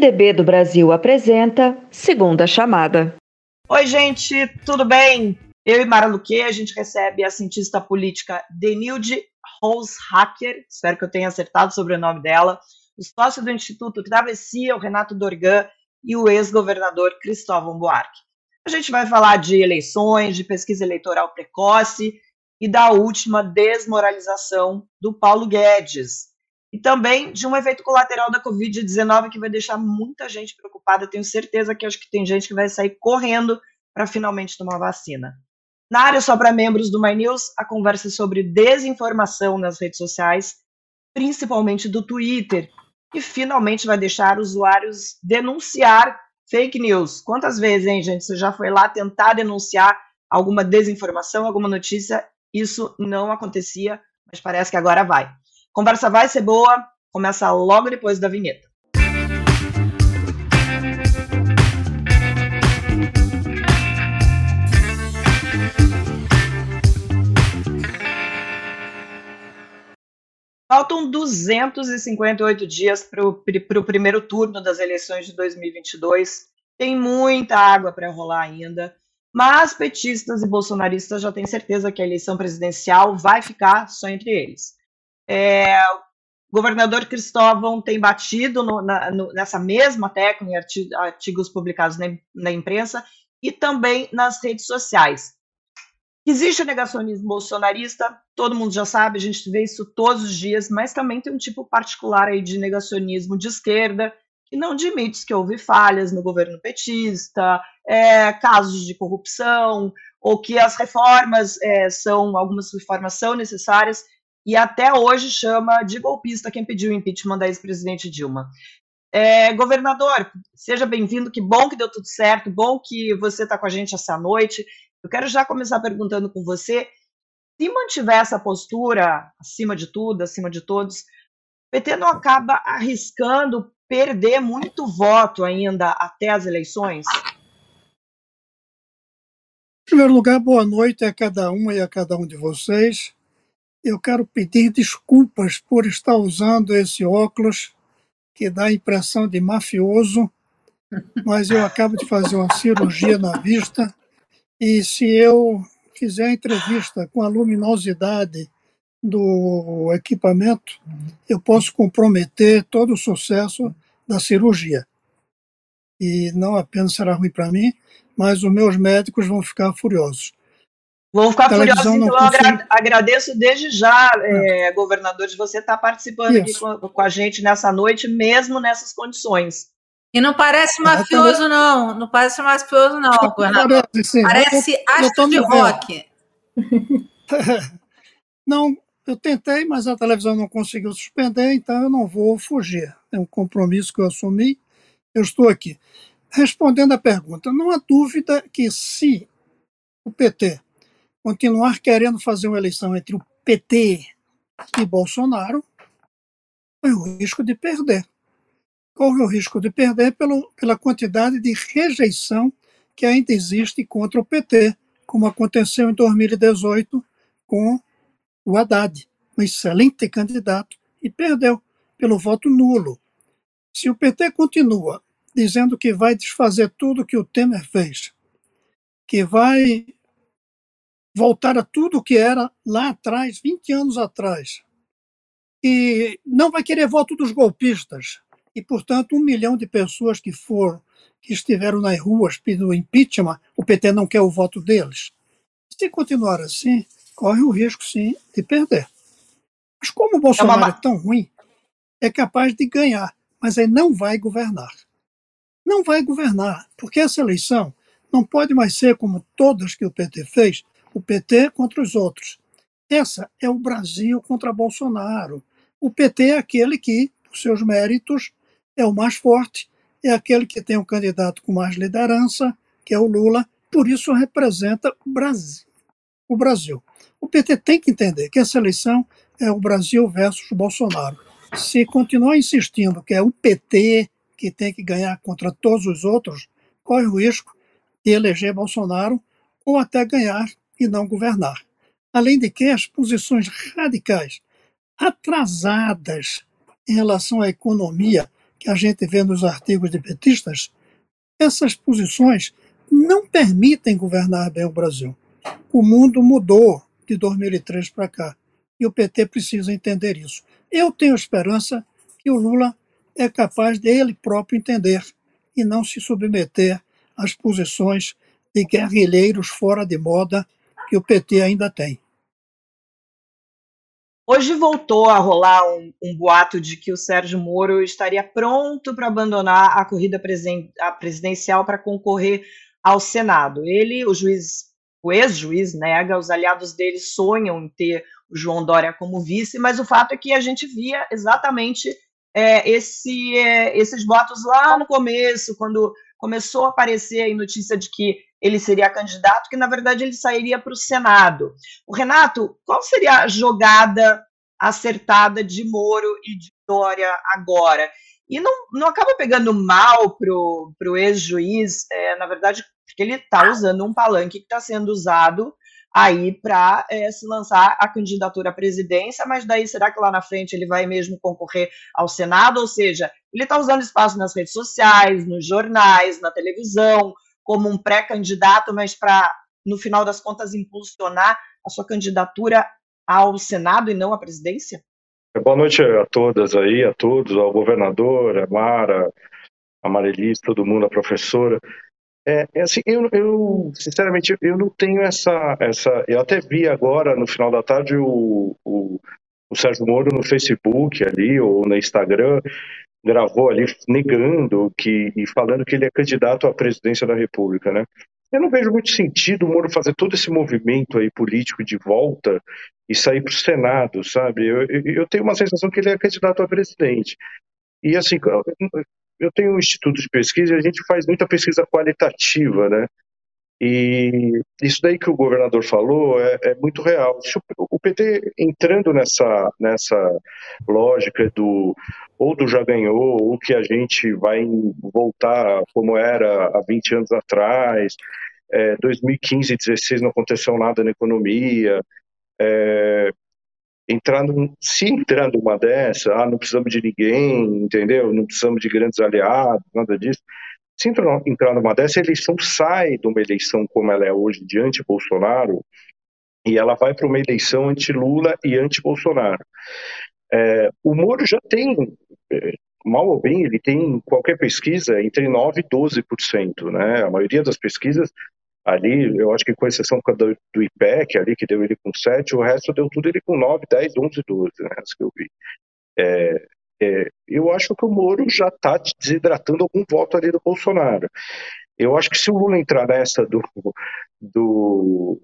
PMDB do Brasil apresenta Segunda Chamada. Oi, gente, tudo bem? Eu e Mara Luque, a gente recebe a cientista política Denilde Hacker, espero que eu tenha acertado sobre o nome dela, o sócio do Instituto Travessia, o Renato Dorgan, e o ex-governador Cristóvão Buarque. A gente vai falar de eleições, de pesquisa eleitoral precoce e da última desmoralização do Paulo Guedes, e também de um efeito colateral da Covid-19 que vai deixar muita gente preocupada. Tenho certeza que acho que tem gente que vai sair correndo para finalmente tomar vacina. Na área só para membros do My News, a conversa sobre desinformação nas redes sociais, principalmente do Twitter, que finalmente vai deixar usuários denunciar fake news. Quantas vezes, hein, gente, você já foi lá tentar denunciar alguma desinformação, alguma notícia? Isso não acontecia, mas parece que agora vai. Conversa vai ser boa, começa logo depois da vinheta. Faltam 258 dias para o primeiro turno das eleições de 2022. Tem muita água para rolar ainda, mas petistas e bolsonaristas já têm certeza que a eleição presidencial vai ficar só entre eles. É, o governador Cristóvão tem batido no, na, no, nessa mesma tecla em artigos, artigos publicados na, na, imprensa e também nas redes sociais. Existe o negacionismo bolsonarista, todo mundo já sabe, a gente vê isso todos os dias, mas também tem um tipo particular aí de negacionismo de esquerda, que não admite que houve falhas no governo petista, é, casos de corrupção, ou que as reformas é, são, algumas reformas são necessárias e até hoje chama de golpista quem pediu o impeachment da ex-presidente Dilma. É, governador, seja bem-vindo, que bom que deu tudo certo, bom que você está com a gente essa noite. Eu quero já começar perguntando com você, se mantiver essa postura acima de tudo, acima de todos, o PT não acaba arriscando perder muito voto ainda até as eleições? Em primeiro lugar, boa noite a cada uma e a cada um de vocês eu quero pedir desculpas por estar usando esse óculos que dá a impressão de mafioso, mas eu acabo de fazer uma cirurgia na vista e se eu fizer a entrevista com a luminosidade do equipamento, eu posso comprometer todo o sucesso da cirurgia. E não apenas será ruim para mim, mas os meus médicos vão ficar furiosos. Vou ficar furioso, então eu agra agradeço desde já, é, governador, de você estar participando Isso. aqui com, com, a gente nessa noite, mesmo nessas condições. E não parece mafioso, não. Não parece mafioso, não, governador. Parece, parece astro de rock. não, eu tentei, mas a televisão não conseguiu suspender, então eu não vou fugir. É um compromisso que eu assumi. Eu estou aqui. Respondendo à pergunta, não há dúvida que se o PT continuar querendo fazer uma eleição entre o PT e Bolsonaro, corre o risco de perder. Corre o risco de perder pelo, pela quantidade de rejeição que ainda existe contra o PT, como aconteceu em 2018 com o Haddad, um excelente candidato, e perdeu pelo voto nulo. Se o PT continua dizendo que vai desfazer tudo que o Temer fez, que vai voltar a tudo o que era lá atrás, 20 anos atrás. E não vai querer voto dos golpistas. E, portanto, um milhão de pessoas que foram, que estiveram nas ruas pedindo impeachment, o PT não quer o voto deles. Se continuar assim, corre o risco, sim, de perder. Mas como o Bolsonaro é, uma... é tão ruim, é capaz de ganhar, mas ele não vai governar. Não vai governar, porque essa eleição não pode mais ser como todas que o PT fez, o PT contra os outros. Essa é o Brasil contra Bolsonaro. O PT é aquele que, por seus méritos, é o mais forte, é aquele que tem um candidato com mais liderança, que é o Lula, por isso representa o Brasil. O Brasil. O PT tem que entender que essa eleição é o Brasil versus Bolsonaro. Se continuar insistindo que é o PT que tem que ganhar contra todos os outros, corre o risco de eleger Bolsonaro ou até ganhar e não governar. Além de que as posições radicais, atrasadas em relação à economia, que a gente vê nos artigos de petistas, essas posições não permitem governar bem o Brasil. O mundo mudou de 2003 para cá e o PT precisa entender isso. Eu tenho esperança que o Lula é capaz de ele próprio entender e não se submeter às posições de guerrilheiros fora de moda que o PT ainda tem. Hoje voltou a rolar um, um, boato de que o Sérgio Moro estaria pronto para abandonar a corrida presen a presidencial para concorrer ao Senado. Ele, o juiz, o ex-juiz, nega, os aliados dele sonham em ter o João Dória como vice, mas o fato é que a gente via exatamente é, esse, é, esses votos lá no começo, quando começou a aparecer a notícia de que ele seria candidato, que na verdade ele sairia para o Senado. O Renato, qual seria a jogada acertada de Moro e de Dória agora? E não, não acaba pegando mal para o ex-juiz, é, na verdade, porque ele está usando um palanque que está sendo usado aí para é, se lançar a candidatura à presidência, mas daí será que lá na frente ele vai mesmo concorrer ao Senado? Ou seja, ele está usando espaço nas redes sociais, nos jornais, na televisão, como um pré-candidato, mas para, no final das contas, impulsionar a sua candidatura ao Senado e não à presidência? Boa noite a todas aí, a todos, ao governador, a Mara, a Marilis, todo mundo, a professora. É, é assim, eu, eu, sinceramente, eu não tenho essa, essa. Eu até vi agora, no final da tarde, o, o, o Sérgio Moro no Facebook ali, ou no Instagram, gravou ali negando que, e falando que ele é candidato à presidência da República, né? Eu não vejo muito sentido o Moro fazer todo esse movimento aí político de volta e sair para o Senado, sabe? Eu, eu, tenho uma sensação que ele é candidato a presidente. E assim, eu tenho um instituto de pesquisa e a gente faz muita pesquisa qualitativa, né? E isso daí que o governador falou é, é muito real. O PT entrando nessa, nessa lógica do ou do já ganhou, ou que a gente vai voltar como era há 20 anos atrás, é, 2015 e 2016 não aconteceu nada na economia, é, entrando, se entrar numa dessa, ah, não precisamos de ninguém, entendeu? Não precisamos de grandes aliados, nada disso. Se entrar, entrar numa dessa, a eleição sai de uma eleição como ela é hoje, de anti-Bolsonaro, e ela vai para uma eleição anti-Lula e anti-Bolsonaro. É, o Moro já tem, é, mal ou bem, ele tem qualquer pesquisa entre 9% e 12%. Né? A maioria das pesquisas ali, eu acho que com exceção do, do IPEC ali, que deu ele com 7, o resto deu tudo ele com 9, 10, 11, 12, né, as que eu vi. É, é, eu acho que o Moro já está desidratando algum voto ali do Bolsonaro. Eu acho que se o Lula entrar nessa do, do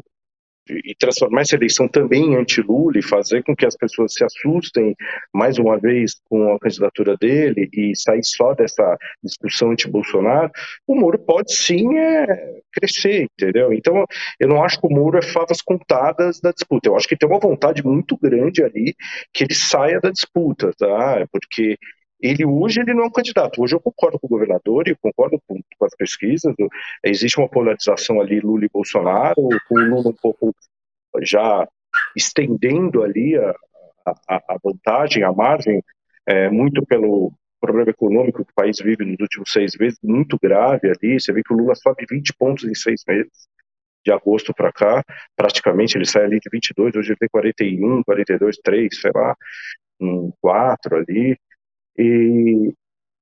e transformar essa eleição também em anti-Lula e fazer com que as pessoas se assustem mais uma vez com a candidatura dele e sair só dessa discussão anti-Bolsonaro, o Moro pode sim é, crescer, entendeu? Então, eu não acho que o Moro é favas contadas da disputa. Eu acho que tem uma vontade muito grande ali que ele saia da disputa, tá? Porque ele hoje ele não é um candidato. Hoje eu concordo com o governador e concordo com, com, as pesquisas. Existe uma polarização ali Lula e Bolsonaro, com o Lula um pouco já estendendo ali a, a, a vantagem, a margem, é, muito pelo problema econômico que o país vive nos últimos seis meses, muito grave ali. Você vê que o Lula sobe 20 pontos em seis meses, de agosto para cá, praticamente ele sai ali de 22, hoje ele tem 41, 42, 3, sei lá, um 4 ali. E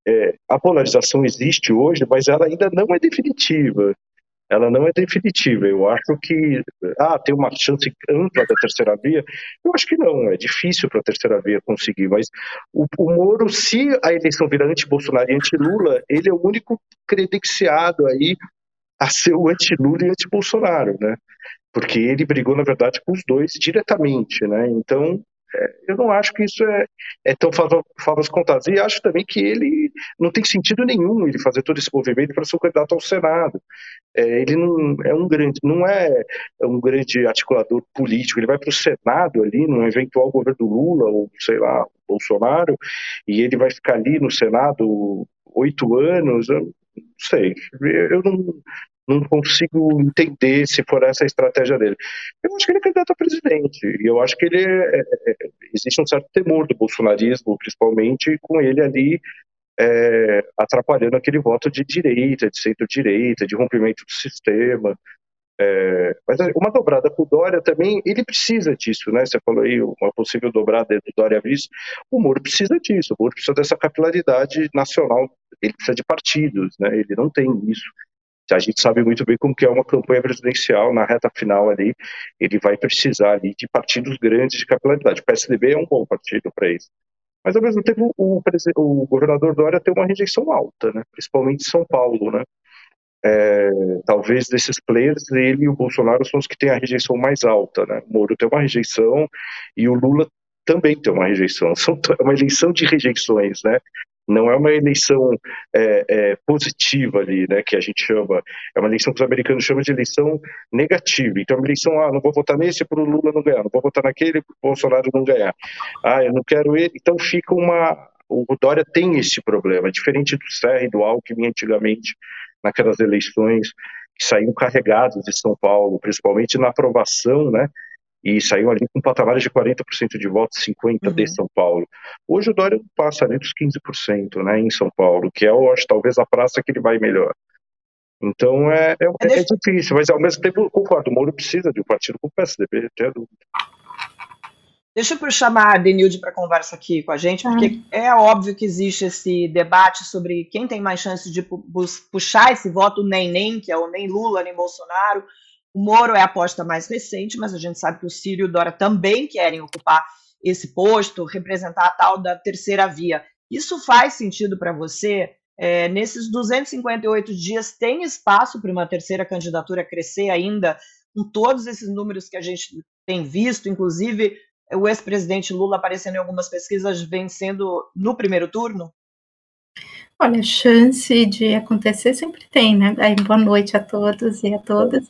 é, a polarização existe hoje, mas ela ainda não é definitiva. Ela não é definitiva. Eu acho que ah, tem uma chance ampla da terceira via. Eu acho que não. É difícil para a terceira via conseguir. Mas o, o Moro, se a eleição virar anti-Bolsonaro e anti-Lula, ele é o único credenciado aí a ser o anti-Lula e anti-Bolsonaro, né? Porque ele brigou, na verdade, com os dois diretamente, né? Então, eu não acho que isso é, é tão favas contadas. E acho também que ele não tem sentido nenhum ele fazer todo esse movimento para ser candidato ao Senado. É, ele não é um grande, não é um grande articulador político. Ele vai para o Senado ali, num eventual governo do Lula ou sei lá, Bolsonaro, e ele vai ficar ali no Senado oito anos. Eu não sei. Eu não, não consigo entender se for essa a estratégia dele. Eu acho que ele é candidato a presidente, e eu acho que ele é, é, é, existe um certo temor do bolsonarismo, principalmente com ele ali é, atrapalhando aquele voto de direita, de centro-direita, de rompimento do sistema. É, mas uma dobrada com o Dória também, ele precisa disso, né? Você falou aí, uma possível dobrada do Dória Vice. O Moro precisa disso, o Moro precisa dessa capilaridade nacional, ele precisa de partidos, né? Ele não tem isso. A gente sabe muito bem como que é uma campanha presidencial na reta final ali, ele vai precisar ali de partidos grandes de capilaridade. O PSDB é um bom partido para isso. Mas ao mesmo tempo o, o, governador Dória tem uma rejeição alta, né? Principalmente em São Paulo, né? É, talvez desses players, ele e o Bolsonaro são os que têm a rejeição mais alta, né? O Moro tem uma rejeição e o Lula também tem uma rejeição. São é uma eleição de rejeições, né? Não é uma eleição é, é, positiva ali, né, que a gente chama, é uma eleição que os americanos chamam de eleição negativa. Então, é uma eleição, ah, não vou votar nesse para o Lula não ganhar, não vou votar naquele para o Bolsonaro não ganhar. Ah, eu não quero ele. Então, fica uma. O Dória tem esse problema, diferente do Serra e do Alckmin antigamente, naquelas eleições que saíam carregados de São Paulo, principalmente na aprovação, né, e saiu ali com patamares de 40% de votos, 50% uhum. de São Paulo. Hoje o Dória passa ali dos 15% né, em São Paulo, que é, eu acho, talvez a praça que ele vai melhor. Então é, é, é, é difícil, mas ao mesmo tempo concordo, o Moro precisa de um partido com o PSDB, até dúvida. Deixa eu chamar a Denilde para conversa aqui com a gente, porque ah. é óbvio que existe esse debate sobre quem tem mais chance de puxar esse voto nem-nem, que é o nem Lula, nem Bolsonaro, o Moro é a aposta mais recente, mas a gente sabe que o Ciro e o Dora também querem ocupar esse posto, representar a tal da terceira via. Isso faz sentido para você? É, nesses 258 dias, tem espaço para uma terceira candidatura crescer ainda, com todos esses números que a gente tem visto, inclusive o ex-presidente Lula aparecendo em algumas pesquisas vencendo no primeiro turno? Olha, chance de acontecer sempre tem, né? Aí, boa noite a todos e a todas.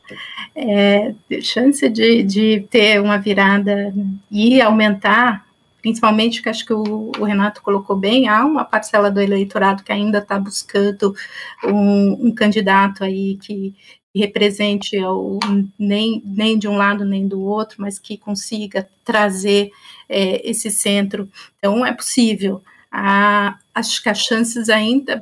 É, chance de, de ter uma virada e aumentar, principalmente que acho que o, o, Renato colocou bem, há uma parcela do eleitorado que ainda está buscando um, um, candidato aí que represente o, nem, nem de um lado nem do outro, mas que consiga trazer é, esse centro. Então, é possível a, acho que as chances ainda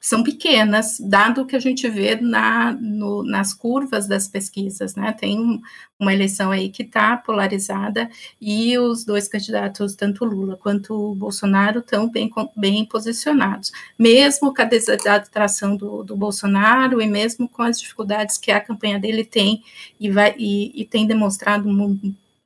são pequenas, dado o que a gente vê na, no, nas curvas das pesquisas, né? Tem um, uma eleição aí que está polarizada e os dois candidatos, tanto Lula quanto Bolsonaro, estão bem, bem posicionados. Mesmo com a desatração do, do Bolsonaro e mesmo com as dificuldades que a campanha dele tem e, vai, e, e tem demonstrado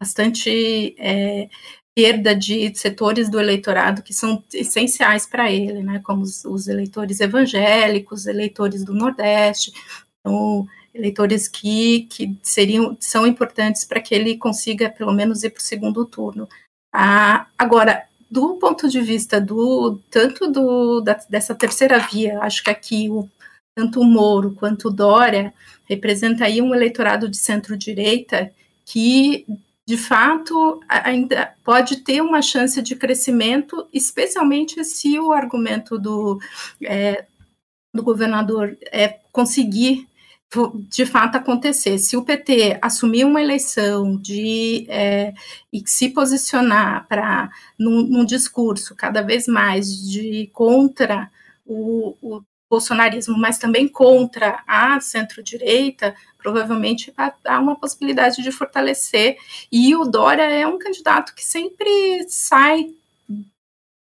bastante é, perda de setores do eleitorado que são essenciais para ele, né, como os, os, eleitores evangélicos, eleitores do Nordeste, então, eleitores que, que seriam são importantes para que ele consiga pelo menos ir para o segundo turno. Ah, agora, do ponto de vista do tanto do da, dessa terceira via, acho que aqui o tanto o Moro quanto o Dória representa aí um eleitorado de centro-direita que de fato, ainda pode ter uma chance de crescimento, especialmente se o argumento do, é, do governador é conseguir de fato acontecer. Se o PT assumir uma eleição de é, e se posicionar para num, num, discurso cada vez mais de contra o, o bolsonarismo, mas também contra a centro-direita, provavelmente há uma possibilidade de fortalecer. E o Dória é um candidato que sempre sai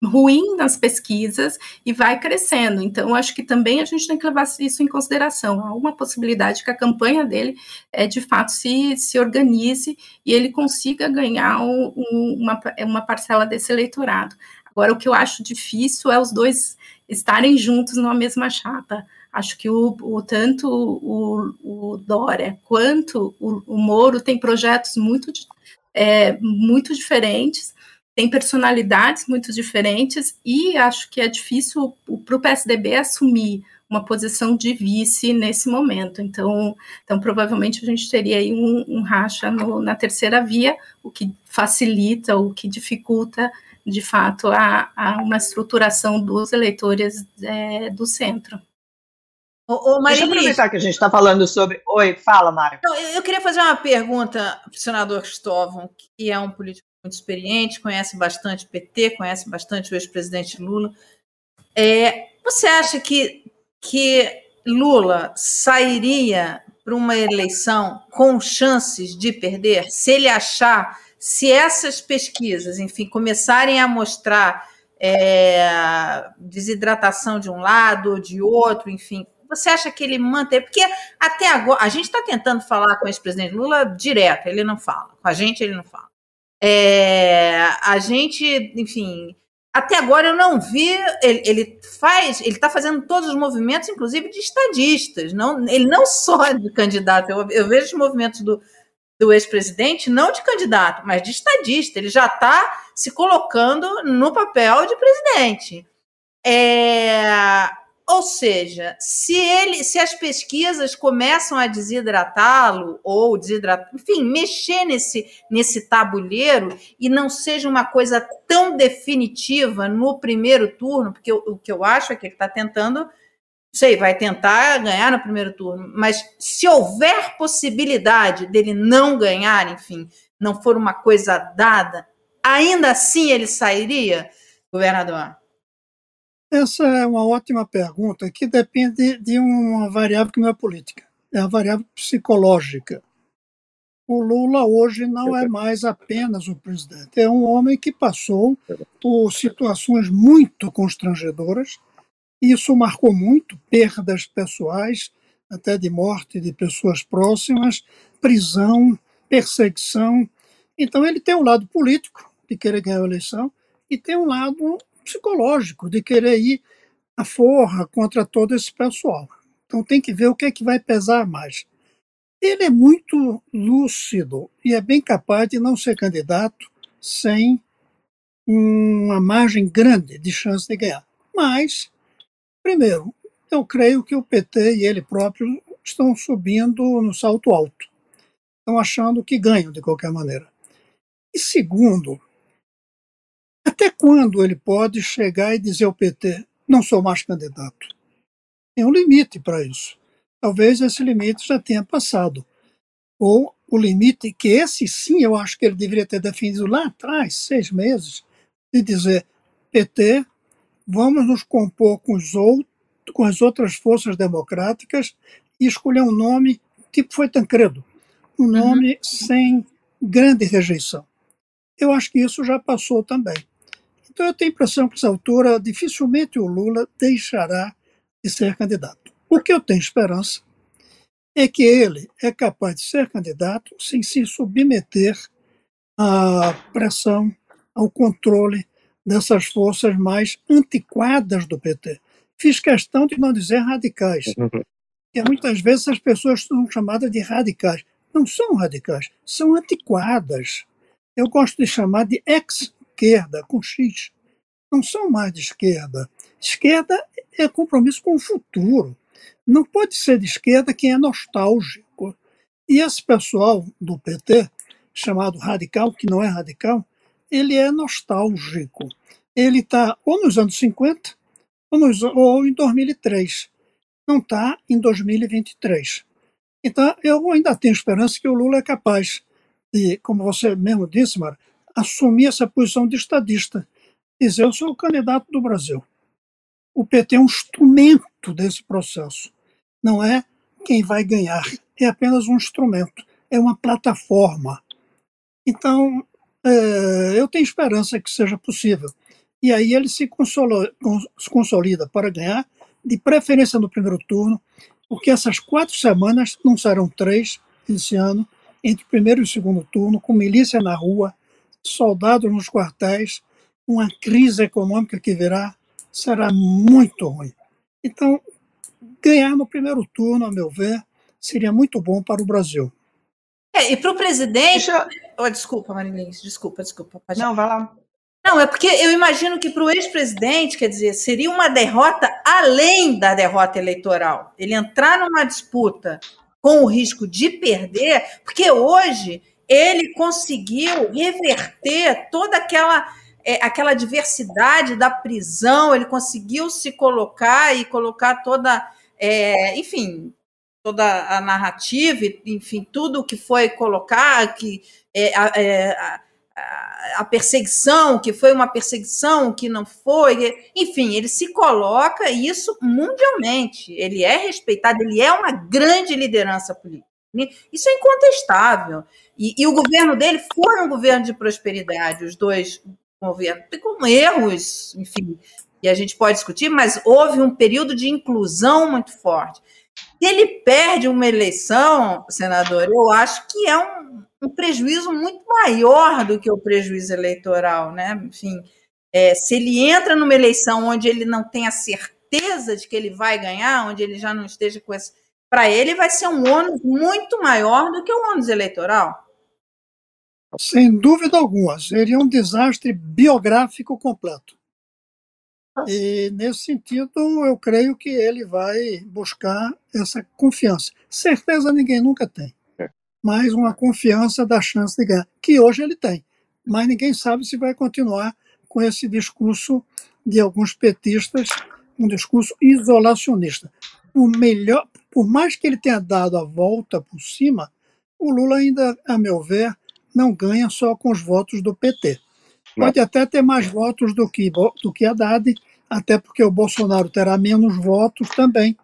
ruim nas pesquisas e vai crescendo. Então, acho que também a gente tem que levar isso em consideração. Há uma possibilidade que a campanha dele é, de fato se, se organize e ele consiga ganhar um, um, uma, uma parcela desse eleitorado. Agora, o que eu acho difícil é os dois estarem juntos numa mesma chapa. Acho que o, o tanto o, o, Dória quanto o, o Moro têm projetos muito, é, muito diferentes, têm personalidades muito diferentes, e acho que é difícil para o PSDB assumir uma posição de vice nesse momento. Então, então provavelmente a gente teria aí um, um racha no, na terceira via, o que facilita, o que dificulta de fato, a, a uma estruturação dos eleitores é, do centro. Ô, ô, Deixa eu aproveitar que a gente está falando sobre. Oi, fala, Mara. Eu queria fazer uma pergunta para o senador Cristóvão, que é um político muito experiente, conhece bastante PT, conhece bastante o ex-presidente Lula. É, você acha que, que Lula sairia para uma eleição com chances de perder se ele achar, se essas pesquisas, enfim, começarem a mostrar é, desidratação de um lado ou de outro, enfim, você acha que ele mantém? Porque até agora, a gente está tentando falar com o ex-presidente Lula direto, ele não fala. Com a gente, ele não fala. É, a gente, enfim, até agora eu não vi. Ele, ele faz, ele está fazendo todos os movimentos, inclusive de estadistas. Não, ele não só de candidato. Eu, eu vejo os movimentos do, do ex-presidente não de candidato, mas de estadista. Ele já está se colocando no papel de presidente. É, ou seja, se ele, se as pesquisas começam a desidratá-lo ou desidratar, enfim, mexer nesse nesse tabuleiro e não seja uma coisa tão definitiva no primeiro turno, porque o, o que eu acho é que ele está tentando, não sei, vai tentar ganhar no primeiro turno, mas se houver possibilidade dele não ganhar, enfim, não for uma coisa dada, ainda assim ele sairia, governador? Essa é uma ótima pergunta que depende de uma variável que não é política, é a variável psicológica. O Lula hoje não é mais apenas o presidente, é um homem que passou por situações muito constrangedoras. Isso marcou muito perdas pessoais, até de morte de pessoas próximas, prisão, perseguição. Então ele tem um lado político de querer ganhar a eleição e tem um lado psicológico de querer ir à forra contra todo esse pessoal. Então tem que ver o que é que vai pesar mais. Ele é muito lúcido e é bem capaz de não ser candidato sem uma margem grande de chance de ganhar. Mas, primeiro, eu creio que o PT e ele próprio estão subindo no salto alto. Estão achando que ganham de qualquer maneira. E segundo, até quando ele pode chegar e dizer ao PT: não sou mais candidato? Tem um limite para isso. Talvez esse limite já tenha passado. Ou o limite, que esse sim eu acho que ele deveria ter definido lá atrás, seis meses, de dizer: PT, vamos nos compor com, os outros, com as outras forças democráticas e escolher um nome, tipo foi Tancredo, um uhum. nome uhum. sem grande rejeição. Eu acho que isso já passou também. Então eu tenho a impressão que, nessa altura, dificilmente o Lula deixará de ser candidato. O que eu tenho esperança é que ele é capaz de ser candidato sem se submeter à pressão, ao controle dessas forças mais antiquadas do PT. Fiz questão de não dizer radicais, uhum. porque muitas vezes as pessoas são chamadas de radicais. Não são radicais, são antiquadas. Eu gosto de chamar de ex esquerda com X. Não são mais de esquerda. Esquerda é compromisso com o futuro. Não pode ser de esquerda quem é nostálgico. E esse pessoal do PT, chamado radical, que não é radical, ele é nostálgico. Ele está ou nos anos 50 ou, nos, ou em 2003. Não está em 2023. Então, eu ainda tenho esperança que o Lula é capaz de, como você mesmo disse, Mara, assumir essa posição de estadista. Dizer, eu sou o candidato do Brasil. O PT é um instrumento desse processo. Não é quem vai ganhar, é apenas um instrumento, é uma plataforma. Então, é, eu tenho esperança que seja possível. E aí ele se consolida, para ganhar, de preferência no primeiro turno, porque essas quatro semanas não serão três esse ano, entre primeiro e segundo turno, com milícia na rua, soldados nos quartéis, uma crise econômica que virá será muito ruim. Então, ganhar no primeiro turno, a meu ver, seria muito bom para o Brasil. É, e para o presidente. Deixa... Oh, desculpa, Marilins, desculpa, desculpa. Pode... Não, vai lá. Não, é porque eu imagino que para o ex-presidente, quer dizer, seria uma derrota além da derrota eleitoral. Ele entrar numa disputa com o risco de perder, porque hoje ele conseguiu reverter toda aquela é, aquela diversidade da prisão, ele conseguiu se colocar e colocar toda, é, enfim, toda a narrativa, enfim, tudo que foi colocar, que é, a perseguição, que foi uma perseguição, que não foi, enfim, ele se coloca isso mundialmente. Ele é respeitado, ele é uma grande liderança política. Isso é incontestável. E, e o governo dele foi um governo de prosperidade, os dois governos, com erros, enfim, e a gente pode discutir, mas houve um período de inclusão muito forte. Se ele perde uma eleição, senador, eu acho que é um, um prejuízo muito maior do que o prejuízo eleitoral, né? Enfim, é, se ele entra numa eleição onde ele não tem a certeza de que ele vai ganhar, onde ele já não esteja com esse. Para ele, vai ser um ônus muito maior do que o ônus eleitoral. Sem dúvida alguma, seria um desastre biográfico completo. E, nesse sentido, eu creio que ele vai buscar essa confiança. Certeza ninguém nunca tem, é. mas uma confiança da chance de ganhar, que hoje ele tem. Mas ninguém sabe se vai continuar com esse discurso de alguns petistas, um discurso isolacionista. O melhor, por mais que ele tenha dado a volta por cima, o Lula ainda, a meu ver, não ganha só com os votos do PT. Pode até ter mais votos do que, do que Haddad, até porque o Bolsonaro terá menos votos também,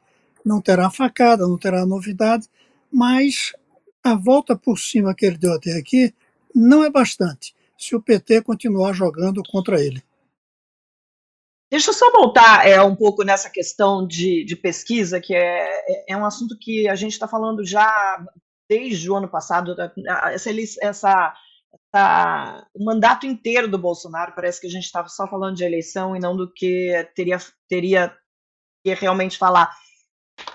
não terá facada, não terá novidade, mas a volta por cima que ele deu até aqui não é bastante se o PT continuar jogando contra ele. Deixa eu só voltar é, um pouco nessa questão de, de pesquisa, que é, é, é um assunto que a gente está falando já desde o ano passado. Essa, essa Tá, o mandato inteiro do Bolsonaro, parece que a gente estava só falando de eleição e não do que teria, teria que realmente falar.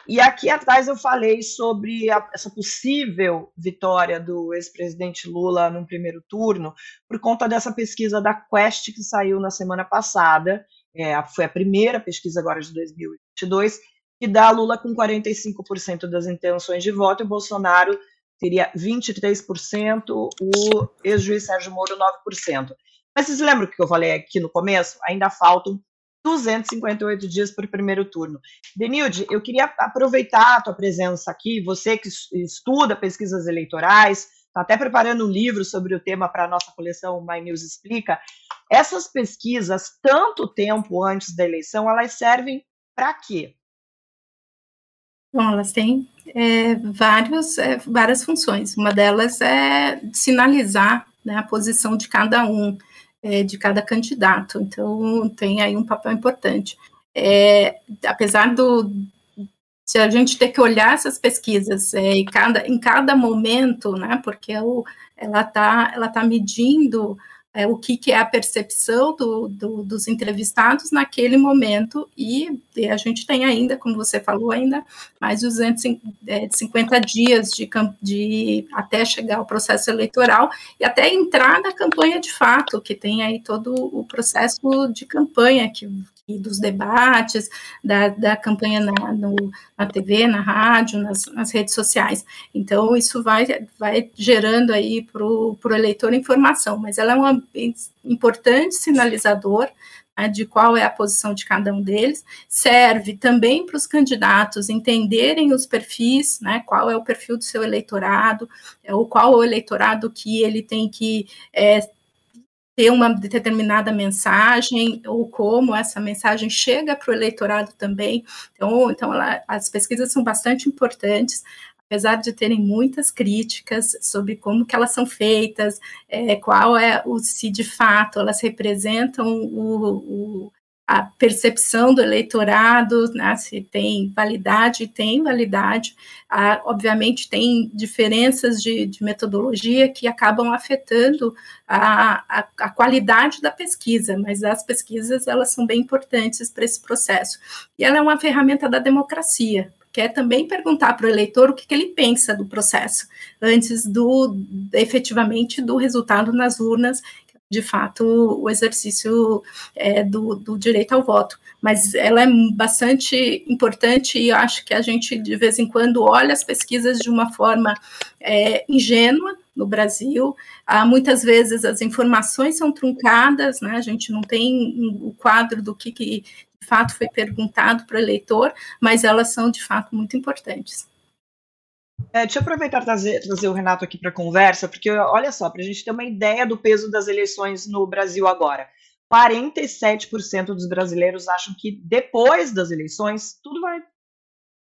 E aqui atrás eu falei sobre a, essa possível vitória do ex-presidente Lula no primeiro turno, por conta dessa pesquisa da Quest que saiu na semana passada, é, foi a primeira pesquisa agora de 2022, que dá Lula com 45% das intenções de voto e Bolsonaro teria 23%, o ex-juiz Sérgio Moro 9%. Mas vocês lembram o que eu falei aqui no começo? Ainda faltam 258 dias para o primeiro turno. Denilde, eu queria aproveitar a tua presença aqui, você que estuda pesquisas eleitorais, está até preparando um livro sobre o tema para a nossa coleção My News Explica. Essas pesquisas, tanto tempo antes da eleição, elas servem para quê? Bom, elas têm é, vários, é, várias funções. Uma delas é sinalizar né, a posição de cada um, é, de cada candidato. Então, tem aí um papel importante. É, apesar do se a gente ter que olhar essas pesquisas é, em, cada, em cada momento, né, porque o, ela está ela tá medindo é, o que, que, é a percepção do, do, dos entrevistados naquele momento, e, e, a gente tem ainda, como você falou, ainda mais de 250 é, dias de, de, até chegar ao processo eleitoral e até entrar na campanha de fato, que tem aí todo o processo de campanha que, dos debates, da, da campanha na, no, na TV, na rádio, nas, nas, redes sociais. Então, isso vai, vai gerando aí para o eleitor informação, mas ela é um importante sinalizador né, de qual é a posição de cada um deles, serve também para os candidatos entenderem os perfis, né, qual é o perfil do seu eleitorado, ou qual é o eleitorado que ele tem que é, ter uma determinada mensagem ou como essa mensagem chega para o eleitorado também. Então, então ela, as pesquisas são bastante importantes, apesar de terem muitas críticas sobre como que elas são feitas, é, qual é o se de fato elas representam o, o a percepção do eleitorado, né, se tem validade, tem validade. Ah, obviamente, tem diferenças de, de, metodologia que acabam afetando a, a, a, qualidade da pesquisa, mas as pesquisas elas são bem importantes para esse processo. E ela é uma ferramenta da democracia, que é também perguntar para o eleitor o que, que, ele pensa do processo, antes do efetivamente do resultado nas urnas de fato, o exercício é, do, do, direito ao voto. Mas ela é bastante importante e eu acho que a gente, de vez em quando, olha as pesquisas de uma forma é, ingênua no Brasil. Há, muitas vezes as informações são truncadas, né? a gente não tem o quadro do que, que de fato foi perguntado para o eleitor, mas elas são de fato muito importantes. É, deixa eu aproveitar e trazer, trazer o Renato aqui para a conversa, porque olha só, para a gente ter uma ideia do peso das eleições no Brasil agora. 47% dos brasileiros acham que depois das eleições tudo vai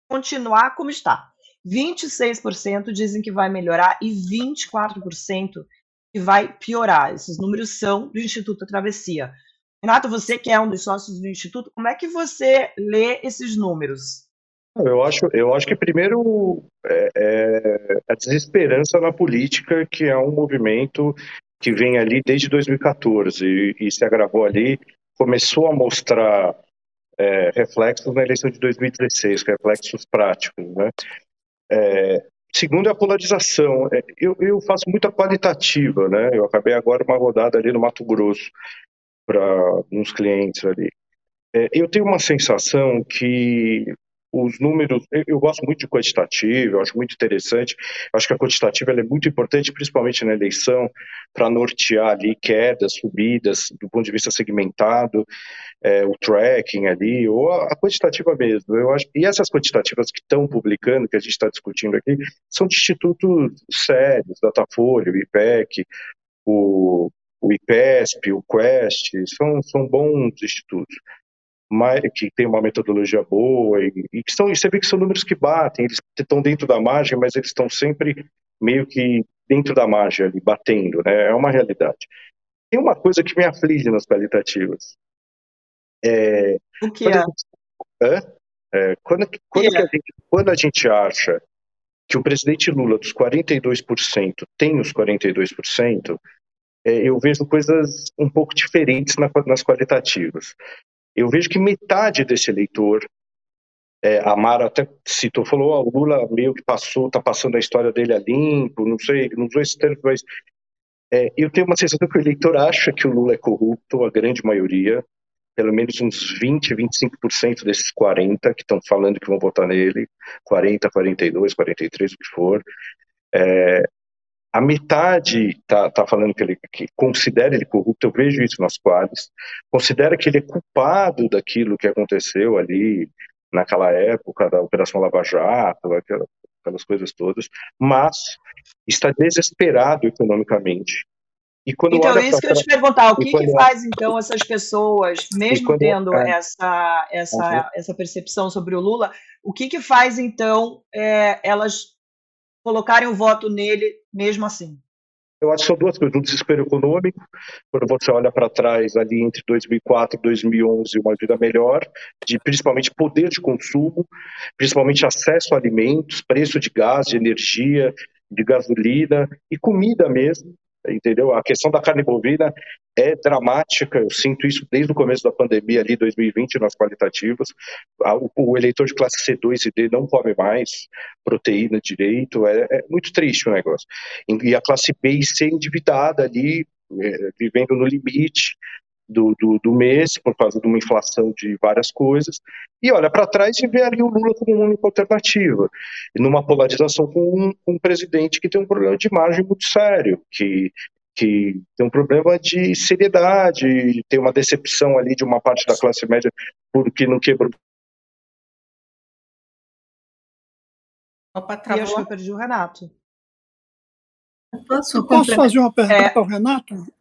continuar como está. 26% dizem que vai melhorar e 24% que vai piorar. Esses números são do Instituto Travessia. Renato, você que é um dos sócios do Instituto, como é que você lê esses números? Eu acho, eu acho que primeiro é, é a desesperança na política, que é um movimento que vem ali desde 2014 e, e se agravou ali, começou a mostrar é, reflexos na eleição de 2016, reflexos práticos, né? É, segundo é a polarização. É, eu, eu faço muita qualitativa, né? Eu acabei agora uma rodada ali no Mato Grosso para uns clientes ali. É, eu tenho uma sensação que os números, eu gosto muito de quantitativo, eu acho muito interessante, eu acho que a quantitativa é muito importante, principalmente na eleição, para nortear ali quedas, subidas, do ponto de vista segmentado, é, o tracking ali, ou a, a, quantitativa mesmo. Eu acho, e essas quantitativas que estão publicando, que a gente está discutindo aqui, são de institutos sérios, Datafolha, o IPEC, o, o IPESP, o Quest, são, são bons institutos que tem uma metodologia boa e, e que são, e você vê que são números que batem, eles estão dentro da margem, mas eles estão sempre meio que dentro da margem ali, batendo, né? É uma realidade. Tem uma coisa que me aflige nas qualitativas. É, o que é? é quando, quando, é? A gente, quando a gente acha que o presidente Lula, dos 42%, tem os 42%, é, eu vejo coisas um pouco diferentes na, nas qualitativas eu vejo que metade desse eleitor, é, a Mara até citou, falou, oh, o Lula meio que passou, está passando a história dele a limpo, não sei, não usou esse termo, mas é, eu tenho uma sensação que o eleitor acha que o Lula é corrupto, a grande maioria, pelo menos uns 20, 25% desses 40 que estão falando que vão votar nele, 40, 42, 43, o que for, é, a metade está tá falando que ele que considera ele corrupto, eu vejo isso nas quadras, considera que ele é culpado daquilo que aconteceu ali naquela época da Operação Lava Jato, aquelas, aquelas coisas todas, mas está desesperado economicamente. então, é isso que eu te perguntar, o que, que faz então essas pessoas, mesmo tendo é... essa, essa, uhum. essa percepção sobre o Lula, o que, que faz então é, elas colocarem o voto nele mesmo assim? Eu acho que são duas coisas. Um desespero econômico, quando você olha para trás ali entre 2004 e 2011, uma vida melhor, de principalmente poder de consumo, principalmente acesso a alimentos, preço de gás, de energia, de gasolina e comida mesmo entendeu? A questão da carne bovina é dramática, eu sinto isso desde o começo da pandemia ali, 2020, nas qualitativas. O, eleitor de classe C2 e D não come mais proteína direito, é, é muito triste o negócio. E a classe B e C endividada ali, é, vivendo no limite, do, do, do, mês, por causa de uma inflação de várias coisas, e olha para trás e vê ali o Lula como uma única alternativa, e numa polarização com um, com um presidente que tem um problema de margem muito sério, que, que tem um problema de seriedade, tem uma decepção ali de uma parte da classe média porque não quebrou. Opa, travou. E acho que eu perdi o Renato. Posso, posso fazer uma pergunta é... ao Renato?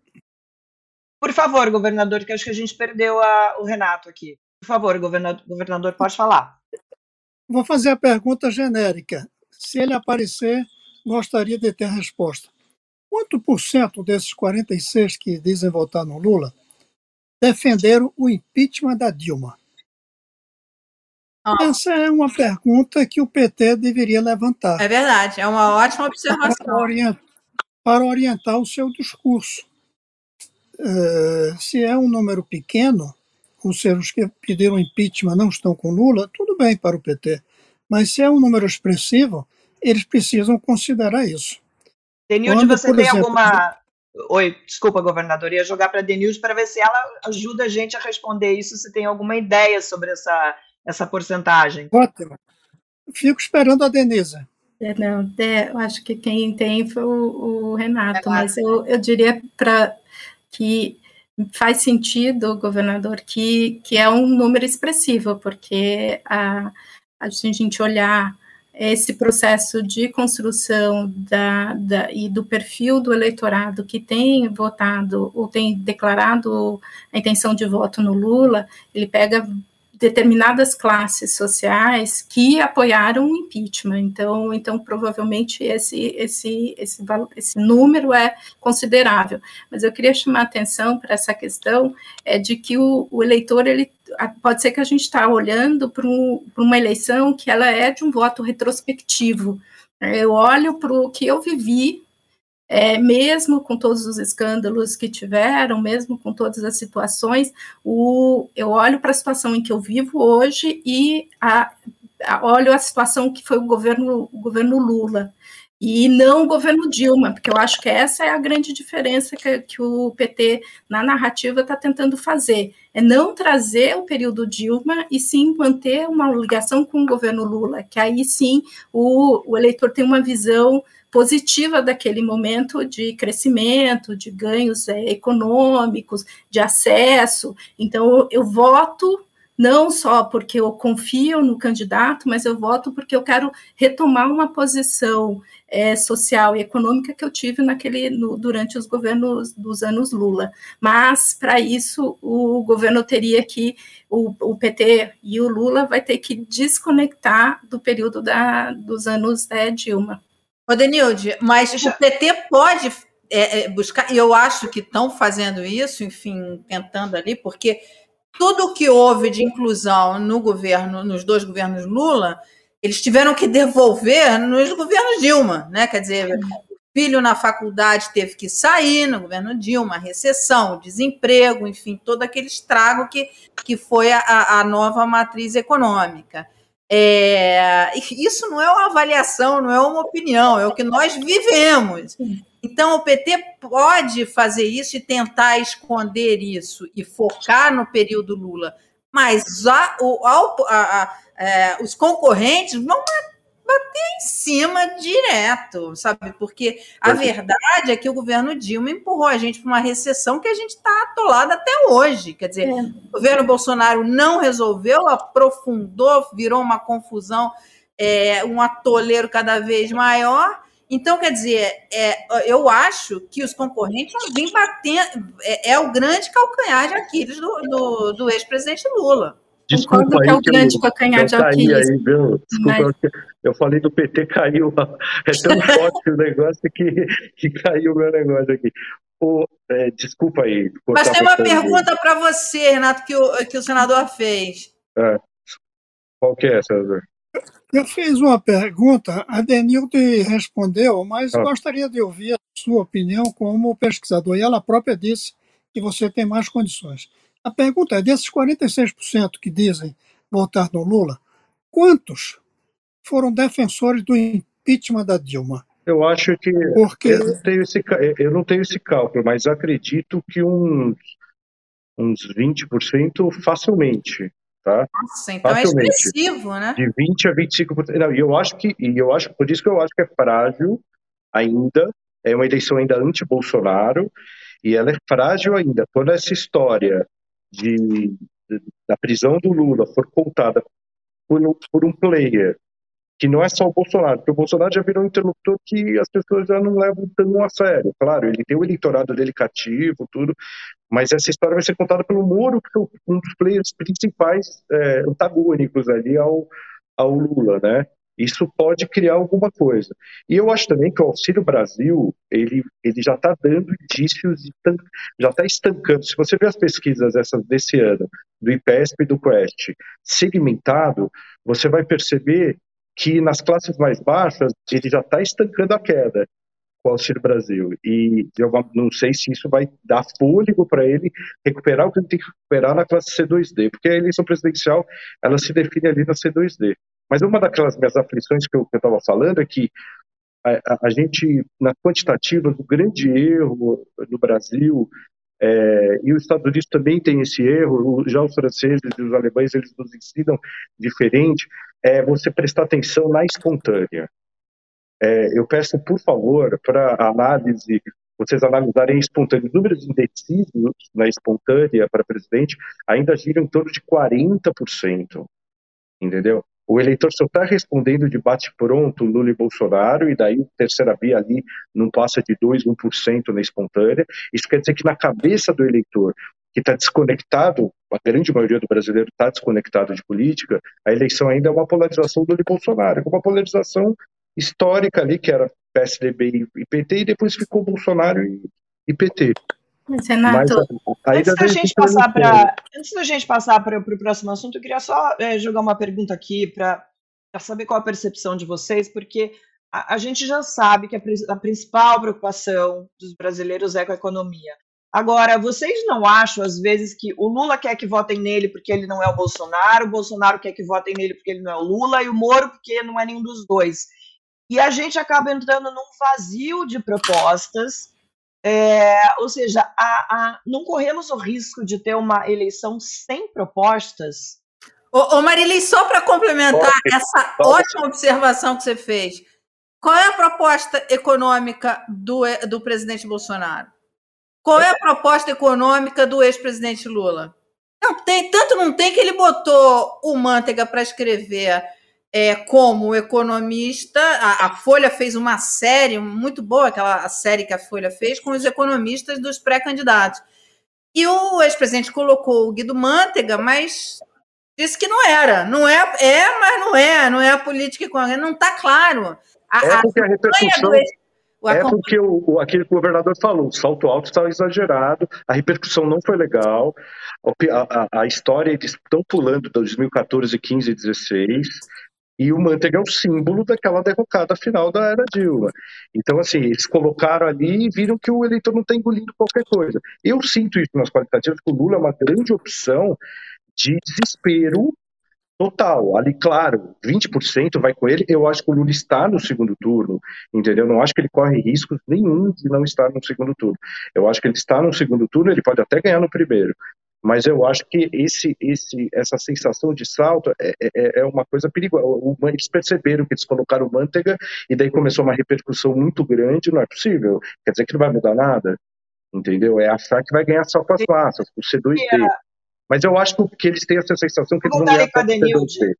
Por favor, governador, que acho que a gente perdeu a, o Renato aqui. Por favor, governador, governador, pode falar. Vou fazer a pergunta genérica. Se ele aparecer, gostaria de ter a resposta. Quanto por cento desses 46 que dizem votar no Lula defenderam o impeachment da Dilma? Oh. Essa é uma pergunta que o PT deveria levantar. É verdade, é uma ótima observação. Para orientar, para orientar o seu discurso. Eh, se é um número pequeno, ou seja, os que pediram impeachment não estão com Lula, tudo bem para o PT. Mas se é um número expressivo, eles precisam considerar isso. Denilde, você tem exemplo, alguma. Oi, desculpa, governador, ia jogar para a Denilde para ver se ela ajuda a gente a responder isso, se tem alguma ideia sobre essa, essa porcentagem. Ótimo. Fico esperando a Denise. É, não, é, eu acho que quem tem foi o, o Renato, Renato, mas eu, eu diria para que faz sentido, governador, que, que é um número expressivo, porque a, a gente olhar esse processo de construção da, da, e do perfil do eleitorado que tem votado ou tem declarado a intenção de voto no Lula, ele pega determinadas classes sociais que apoiaram o impeachment. Então, então provavelmente esse, esse, esse, esse número é considerável. Mas eu queria chamar a atenção para essa questão é de que o, o eleitor ele pode ser que a gente está olhando para um, uma eleição que ela é de um voto retrospectivo. Eu olho para o que eu vivi é, mesmo com todos os escândalos que tiveram, mesmo com todas as situações, o, eu olho para a situação em que eu vivo hoje e a, a, olho a situação que foi o governo, o governo Lula. E não o governo Dilma, porque eu acho que essa é a grande diferença que, que o PT na narrativa está tentando fazer, é não trazer o período Dilma e sim manter uma ligação com o governo Lula, que aí sim o, o eleitor tem uma visão positiva daquele momento de crescimento, de ganhos é, econômicos, de acesso. Então, eu voto não só porque eu confio no candidato, mas eu voto porque eu quero retomar uma posição é, social e econômica que eu tive naquele no, durante os governos dos anos Lula. Mas para isso o governo teria que o, o, PT e o Lula vai ter que desconectar do período da, dos anos é, Dilma. Ô, Denilde, mas Deixa... o PT pode é, é, buscar, e eu acho que estão fazendo isso, enfim, tentando ali, porque tudo o que houve de inclusão no governo, nos dois governos Lula, eles tiveram que devolver nos governos Dilma, né? Quer dizer, o filho na faculdade teve que sair no governo Dilma, recessão, desemprego, enfim, todo aquele estrago que, que foi a, a nova matriz econômica. É, isso não é uma avaliação, não é uma opinião, é o que nós vivemos. Então, o PT pode fazer isso e tentar esconder isso e focar no período Lula, mas a, a, a, é, os concorrentes vão bater em cima direto, sabe? Porque a verdade é que o governo Dilma empurrou a gente para uma recessão que a gente está atolado até hoje. Quer dizer, é. o governo Bolsonaro não resolveu, aprofundou, virou uma confusão, é, um atoleiro cada vez maior. Então, quer dizer, é, eu acho que os concorrentes vão vir batendo. É, é o grande calcanhar de Aquiles do, do, do ex-presidente Lula. Desculpa aí, é o grande calcanhar de Aquiles. Aí, viu? Desculpa, Mas... eu falei do PT caiu. É tão forte o negócio que, que caiu o meu negócio aqui. O, é, desculpa aí. Mas tem uma pergunta para você, Renato, que o, que o senador fez. É. Qual que é, senador? Eu fiz uma pergunta, a Denilde respondeu, mas ah. gostaria de ouvir a sua opinião como pesquisador. E ela própria disse que você tem mais condições. A pergunta é: desses 46% que dizem votar no Lula, quantos foram defensores do impeachment da Dilma? Eu acho que Porque... eu, não tenho esse, eu não tenho esse cálculo, mas acredito que uns, uns 20% facilmente. Tá? Nossa, então é facilmente. é expressivo, né? De 20 a 25%. Não, e eu acho que, e eu acho, por isso que eu acho que é frágil ainda, é uma eleição ainda anti-Bolsonaro, e ela é frágil ainda. Quando essa história de, de, da prisão do Lula for contada por, por um player que não é só o Bolsonaro, porque o Bolsonaro já virou um interlocutor que as pessoas já não levam tão a sério. Claro, ele tem o eleitorado dele cativo, tudo, mas essa história vai ser contada pelo Moro, que é um dos players principais é, antagônicos ali ao, ao Lula, né? Isso pode criar alguma coisa. E eu acho também que o Auxílio Brasil, ele, ele já está dando indícios, já está estancando. Se você ver as pesquisas essas desse ano, do IPESP e do Quest, segmentado, você vai perceber que nas classes mais baixas ele já está estancando a queda com o Auxílio Brasil. E eu não sei se isso vai dar fôlego para ele recuperar o que ele tem que recuperar na classe C2D, porque a eleição presidencial ela se define ali na C2D. Mas uma daquelas minhas aflições que eu estava falando é que a, a, a, gente, na quantitativa, o grande erro no Brasil, é, e os Estados Unidos também tem esse erro, já os franceses e os alemães, eles nos ensinam diferente, é você prestar atenção na espontânea. É, eu peço, por favor, para análise, vocês analisarem espontâneo. Os números indecisos na espontânea para presidente ainda giram em torno de 40%, entendeu? O eleitor só está respondendo de bate-pronto Lula e Bolsonaro, e daí terceira via ali não passa de 2, 1% na espontânea. Isso quer dizer que na cabeça do eleitor, que está desconectado, a grande maioria do brasileiro está desconectado de política, a eleição ainda é uma polarização do Lula e Bolsonaro, uma polarização histórica ali, que era PSDB e PT, e depois ficou Bolsonaro e PT. Renato, Mas, antes, da gente passar pra, antes da gente passar para o próximo assunto, eu queria só é, jogar uma pergunta aqui para saber qual a percepção de vocês, porque a, a gente já sabe que a, a, principal preocupação dos brasileiros é com a economia. Agora, vocês não acham, às vezes, que o Lula quer que votem nele porque ele não é o Bolsonaro, o Bolsonaro quer que votem nele porque ele não é o Lula, e o Moro porque não é nenhum dos dois? E a gente acaba entrando num vazio de propostas é, ou seja, a, a, não corremos o risco de ter uma eleição sem propostas? Ô, ô Marilei, só para complementar essa ótima observação que você fez, qual é a proposta econômica do, do presidente Bolsonaro? Qual é a proposta econômica do ex-presidente Lula? Não tem, tanto não tem que ele botou o Manteiga para escrever é, como economista, a, a, Folha fez uma série muito boa, aquela série que a Folha fez, com os economistas dos pré-candidatos. E o ex-presidente colocou o Guido Mantega, mas disse que não era. Não é, é, mas não é, não é a política econômica, não está claro. A, é porque a, a repercussão... É porque o, o, aquele governador falou, o salto alto estava exagerado, a repercussão não foi legal, a, a, a história eles estão pulando 2014, 15 e 16, e o Manteiga é o símbolo daquela derrocada final da era Dilma. Então, assim, eles colocaram ali e viram que o eleitor não está engolindo qualquer coisa. Eu sinto isso nas qualitativas, que o Lula é uma grande opção de desespero total. Ali, claro, 20% vai com ele. Eu acho que o Lula está no segundo turno, entendeu? Não acho que ele corre risco nenhum de não estar no segundo turno. Eu acho que ele está no segundo turno, ele pode até ganhar no primeiro mas eu acho que esse, esse, essa sensação de salto é, é, é uma coisa perigosa. Eles perceberam que eles colocaram manteiga e daí começou uma repercussão muito grande, não é possível. Quer dizer que não vai mudar nada, entendeu? É achar que vai ganhar só com as massas, com o C2T. Mas eu acho que eles têm essa sensação que eles vão ganhar com o C2T.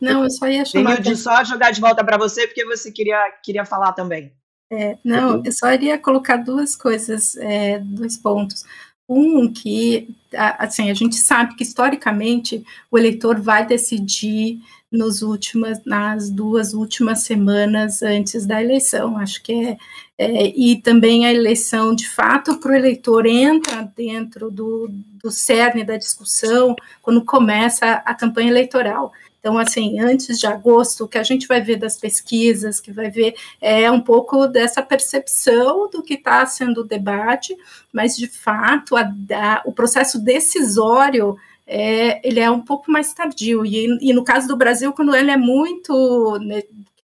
Não, eu só ia chamar. Denilde, só jogar de volta para você, porque você queria, queria falar também. É, não, eu só iria colocar duas coisas, é, dois pontos. Um que, assim, a gente sabe que historicamente o eleitor vai decidir nos últimas, nas duas últimas semanas antes da eleição. Acho que é, é e também a eleição, de fato, para o eleitor entra dentro do, do cerne da discussão quando começa a campanha eleitoral. Então, assim, antes de agosto, o que a gente vai ver das pesquisas, que vai ver é um pouco dessa percepção do que está sendo o debate, mas de fato a, a, o processo decisório é, ele é um pouco mais tardio. E, e, no caso do Brasil, quando ele é muito né,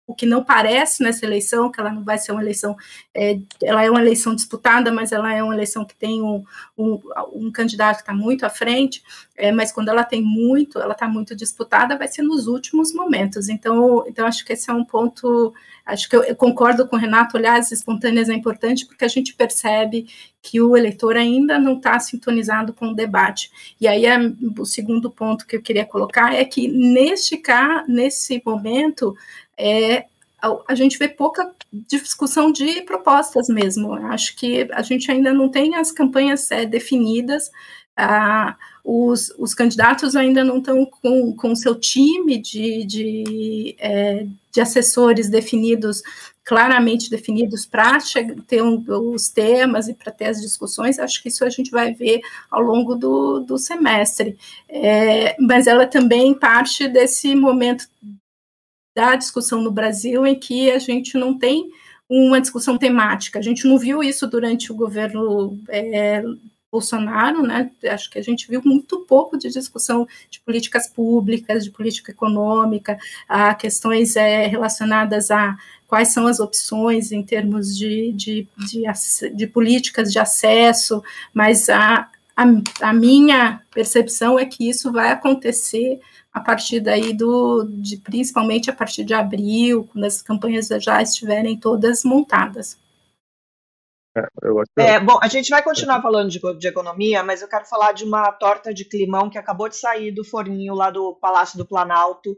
o que não parece nessa eleição, que ela não vai ser uma eleição, é, ela é uma eleição disputada, mas ela é uma eleição que tem um, um, um candidato que está muito à frente, é, mas quando ela tem muito, ela está muito disputada, vai ser nos últimos momentos. Então, então acho que esse é um ponto, acho que eu, eu concordo com o Renato, olhar as espontâneas é importante, porque a gente percebe que o eleitor ainda não está sintonizado com o debate. E aí, é, o segundo ponto que eu queria colocar é que, neste, nesse momento, é, a, gente vê pouca discussão de propostas mesmo. Acho que a gente ainda não tem as campanhas é, definidas, ah, os, os, candidatos ainda não estão com o seu time de, de, é, de, assessores definidos, claramente definidos, para ter um, os temas e para ter as discussões. Acho que isso a gente vai ver ao longo do, do semestre. É, mas ela também parte desse momento da discussão no Brasil em que a gente não tem uma discussão temática. A gente não viu isso durante o governo é, Bolsonaro, né? Acho que a gente viu muito pouco de discussão de políticas públicas, de política econômica, a questões é, relacionadas a quais são as opções em termos de, de, de, de políticas de acesso, mas a, a, a minha percepção é que isso vai acontecer a partir daí do, de, principalmente a partir de abril, quando as campanhas já estiverem todas montadas. É, é, bom, a gente vai continuar falando de, de, economia, mas eu quero falar de uma torta de climão que acabou de sair do forninho lá do Palácio do Planalto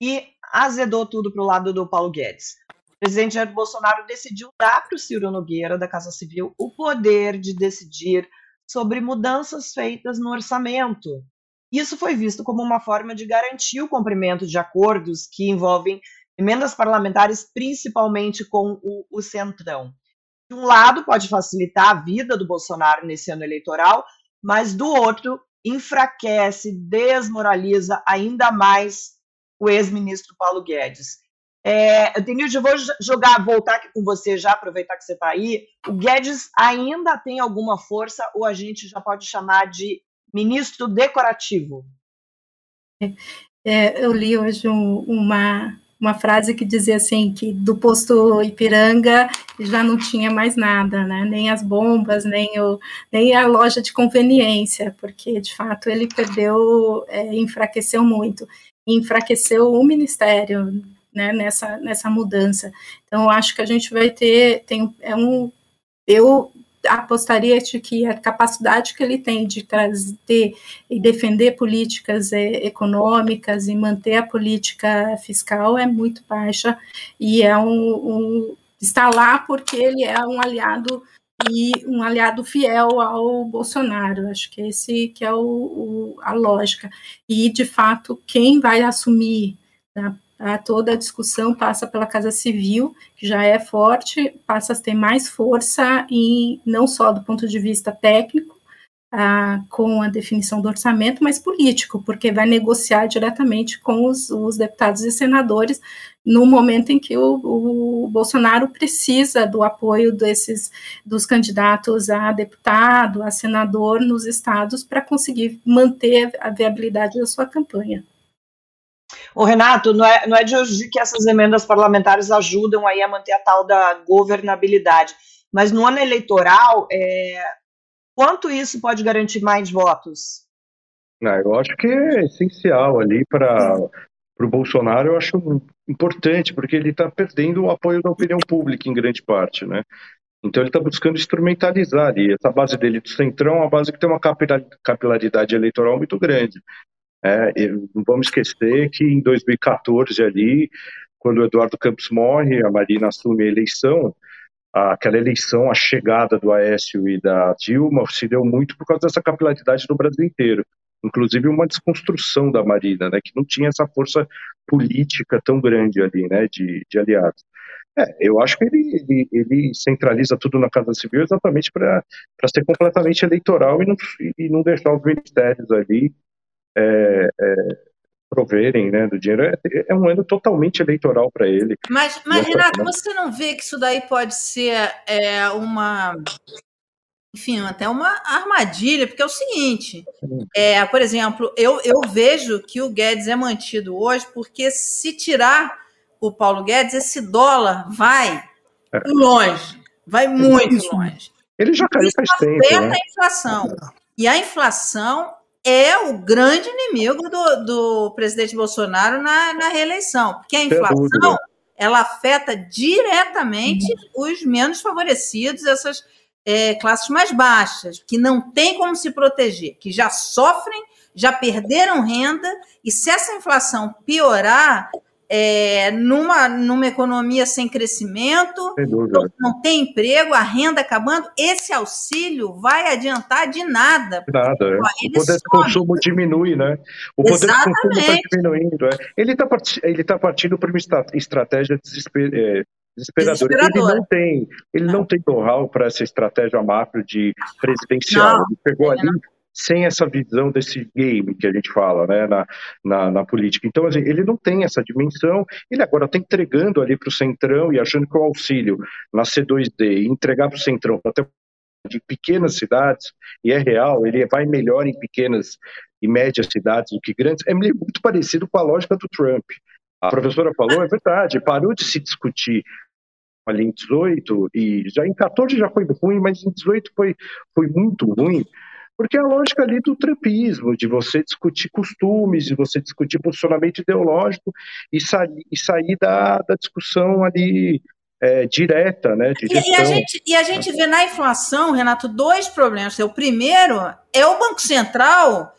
e azedou tudo para o lado do Paulo Guedes. O presidente Jair Bolsonaro decidiu dar para o Ciro Nogueira, da Casa Civil, o poder de decidir sobre mudanças feitas no orçamento. Isso foi visto como uma forma de garantir o cumprimento de acordos que envolvem emendas parlamentares, principalmente com o, o Centrão de um lado, pode facilitar a vida do Bolsonaro nesse ano eleitoral, mas do outro, enfraquece, desmoraliza ainda mais o ex-ministro Paulo Guedes. É, Denilde, eu vou jogar, voltar aqui com você já, aproveitar que você está aí. O Guedes ainda tem alguma força ou a gente já pode chamar de ministro decorativo? É, eu li hoje um, uma, uma frase que dizia assim que do posto Ipiranga já não tinha mais nada, né? Nem as bombas, nem, o, nem a loja de conveniência, porque de fato ele perdeu, é, enfraqueceu muito, enfraqueceu o ministério, né? Nessa nessa mudança. Então acho que a gente vai ter tem é um eu apostaria que a capacidade que ele tem de trazer e defender políticas é, econômicas e manter a política fiscal é muito baixa e é um, um está lá porque ele é um aliado e um aliado fiel ao Bolsonaro. Acho que esse que é o, o a lógica. E de fato quem vai assumir né, Tá? Toda a discussão passa pela Casa Civil, que já é forte, passa a ter mais força, e não só do ponto de vista técnico, ah, com a definição do orçamento, mas político, porque vai negociar diretamente com os, os deputados e senadores no momento em que o, o, Bolsonaro precisa do apoio desses dos candidatos a deputado, a senador nos estados para conseguir manter a viabilidade da sua campanha. O Renato, não é, não é de hoje que essas emendas parlamentares ajudam aí a manter a tal da governabilidade, mas no ano eleitoral, é, quanto isso pode garantir mais votos? Não, eu acho que é essencial ali para o Bolsonaro, eu acho importante, porque ele está perdendo o apoio da opinião pública em grande parte, né? Então ele está buscando instrumentalizar ali. Essa base dele do Centrão é uma base que tem uma capilaridade eleitoral muito grande. É, não vamos esquecer que em 2014 ali, quando o Eduardo Campos morre, a Marina assume a eleição, aquela eleição, a chegada do Aécio e da Dilma se deu muito por causa dessa capilaridade do Brasil inteiro. Inclusive uma desconstrução da Marina, né, que não tinha essa força política tão grande ali, né, de, de aliados. É, eu acho que ele, ele, ele, centraliza tudo na Casa Civil exatamente para ser completamente eleitoral e não, e não deixar os ministérios ali é, é, proverem né, do dinheiro. É, é, um ano totalmente eleitoral para ele. Mas, mas Renato, você não vê que isso daí pode ser é, uma. Enfim, até uma armadilha, porque é o seguinte: é, por exemplo, eu, eu vejo que o Guedes é mantido hoje, porque se tirar o Paulo Guedes, esse dólar vai é. longe, vai muito longe. Ele já caiu faz tempo. Né? a inflação. E a inflação é o grande inimigo do, do presidente Bolsonaro na, na reeleição, porque a inflação ela afeta diretamente uhum. os menos favorecidos, essas é, classes mais baixas, que não têm como se proteger, que já sofrem, já perderam renda, e se essa inflação piorar, é, numa, numa economia sem crescimento, não, não, tem emprego, a renda acabando, esse auxílio vai adiantar de nada. Nada. É. O poder de consumo diminui, né? O poder Exatamente. de consumo está diminuindo. É. Ele está ele tá partindo para uma estratégia desesper, é, desesperadora. Ele não tem, ele não, não tem know-how para essa estratégia macro de presidencial. Não, ele pegou ali sem essa visão desse game que a gente fala né, na, na, na política. Então, assim, ele não tem essa dimensão, ele agora está entregando ali para o Centrão e achando que o auxílio na C2D entregar para o Centrão até de pequenas cidades, e é real, ele vai melhor em pequenas e médias cidades do que grandes, é muito parecido com a lógica do Trump. A professora falou, é verdade, parou de se discutir ali em 18, e já em 14 já foi ruim, mas em 18 foi, foi muito ruim, porque é a lógica ali do trumpismo, de você discutir costumes, de você discutir posicionamento ideológico e sair, e sair da, da discussão ali é, direta, né, e, e, a gente, e a gente vê na inflação, Renato, dois problemas. O primeiro é o Banco Central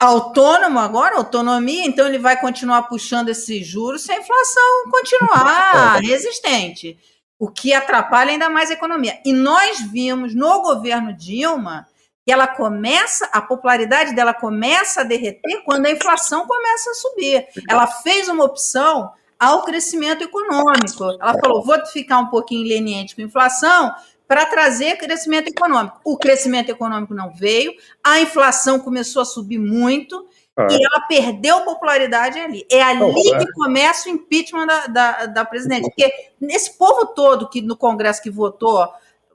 autônomo agora, autonomia, então ele vai continuar puxando esses juros se a inflação continuar resistente, o que atrapalha ainda mais a economia. E nós vimos no governo Dilma que ela começa, a popularidade dela começa a derreter quando a inflação começa a subir. Ela fez uma opção ao crescimento econômico. Ela falou: vou ficar um pouquinho leniente com a inflação para trazer crescimento econômico. O crescimento econômico não veio, a inflação começou a subir muito. É. E ela perdeu popularidade ali. É ali oh, é. que começa o impeachment da, da, da presidente. Porque nesse povo todo que no Congresso que votou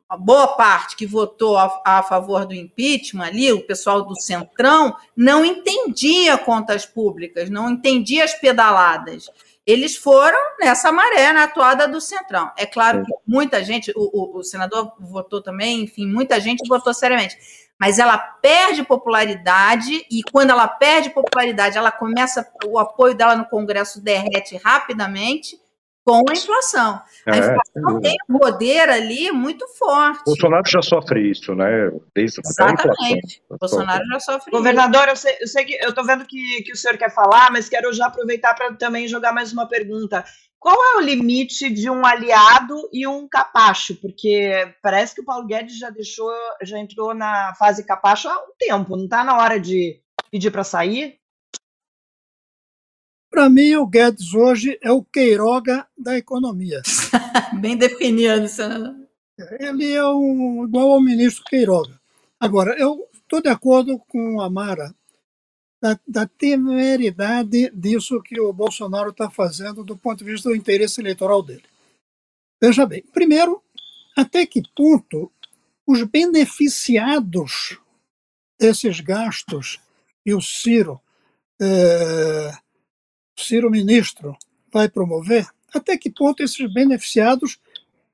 a boa parte que votou a, a, favor do impeachment ali, o pessoal do Centrão, não entendia contas públicas, não entendia as pedaladas. Eles foram nessa maré, na atuada do Centrão. É claro que muita gente, o, o, o senador votou também, enfim, muita gente votou seriamente. Mas ela perde popularidade, e quando ela perde popularidade, ela começa, o apoio dela no Congresso derrete rapidamente, com a inflação. A é, inflação tem um poder ali muito forte. Bolsonaro já sofre isso, né? Desde Exatamente. Bolsonaro já sofre Governador, isso. eu sei, eu sei que eu estou vendo que, que o senhor quer falar, mas quero já aproveitar para também jogar mais uma pergunta. Qual é o limite de um aliado e um capacho? Porque parece que o Paulo Guedes já deixou, já entrou na fase capacho há um tempo, não está na hora de pedir para sair? Para mim, o Guedes hoje é o Queiroga da economia. Bem definido, senador. Ele é um, igual ao ministro Queiroga. Agora, eu estou de acordo com a Mara da, da temeridade disso que o Bolsonaro está fazendo do ponto de vista do interesse eleitoral dele. Veja bem, primeiro, até que ponto os beneficiados desses gastos e o Ciro é, Ciro ministro vai promover, até que ponto esses beneficiados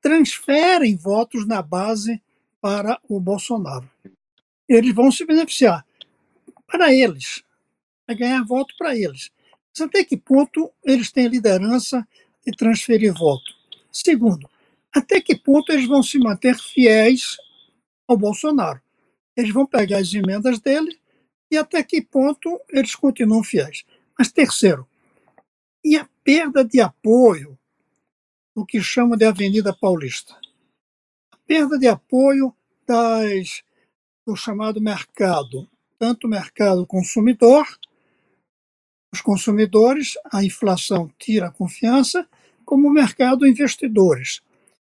transferem votos na base para o Bolsonaro. Eles vão se beneficiar para eles, vai ganhar voto para eles. Mas até que ponto eles têm liderança de transferir voto? Segundo, até que ponto eles vão se manter fiéis ao Bolsonaro? Eles vão pegar as emendas dele e até que ponto eles continuam fiéis? Mas terceiro, e a perda de apoio, o que chama de Avenida Paulista. A perda de apoio das, do chamado mercado, tanto o mercado consumidor, os consumidores, a inflação tira a confiança, como o mercado investidores.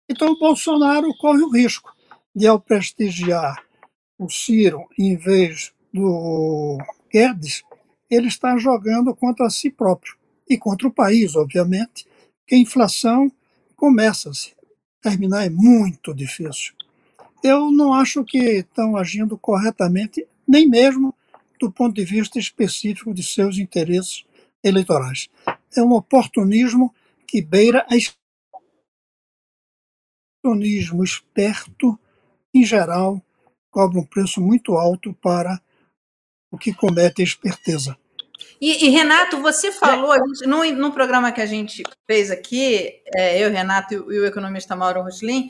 Então, o Bolsonaro corre o risco de, ao prestigiar o Ciro em vez do Guedes, ele está jogando contra si próprio e contra o país, obviamente, que a inflação começa a se terminar é muito difícil. Eu não acho que estão agindo corretamente, nem mesmo do ponto de vista específico de seus interesses eleitorais. É um oportunismo que beira a oportunismo esperto, em geral, cobra um preço muito alto para o que comete a esperteza. E, e, Renato, você falou, gente, num, num, programa que a gente fez aqui, é, eu, Renato e o, e o economista Mauro Roslin,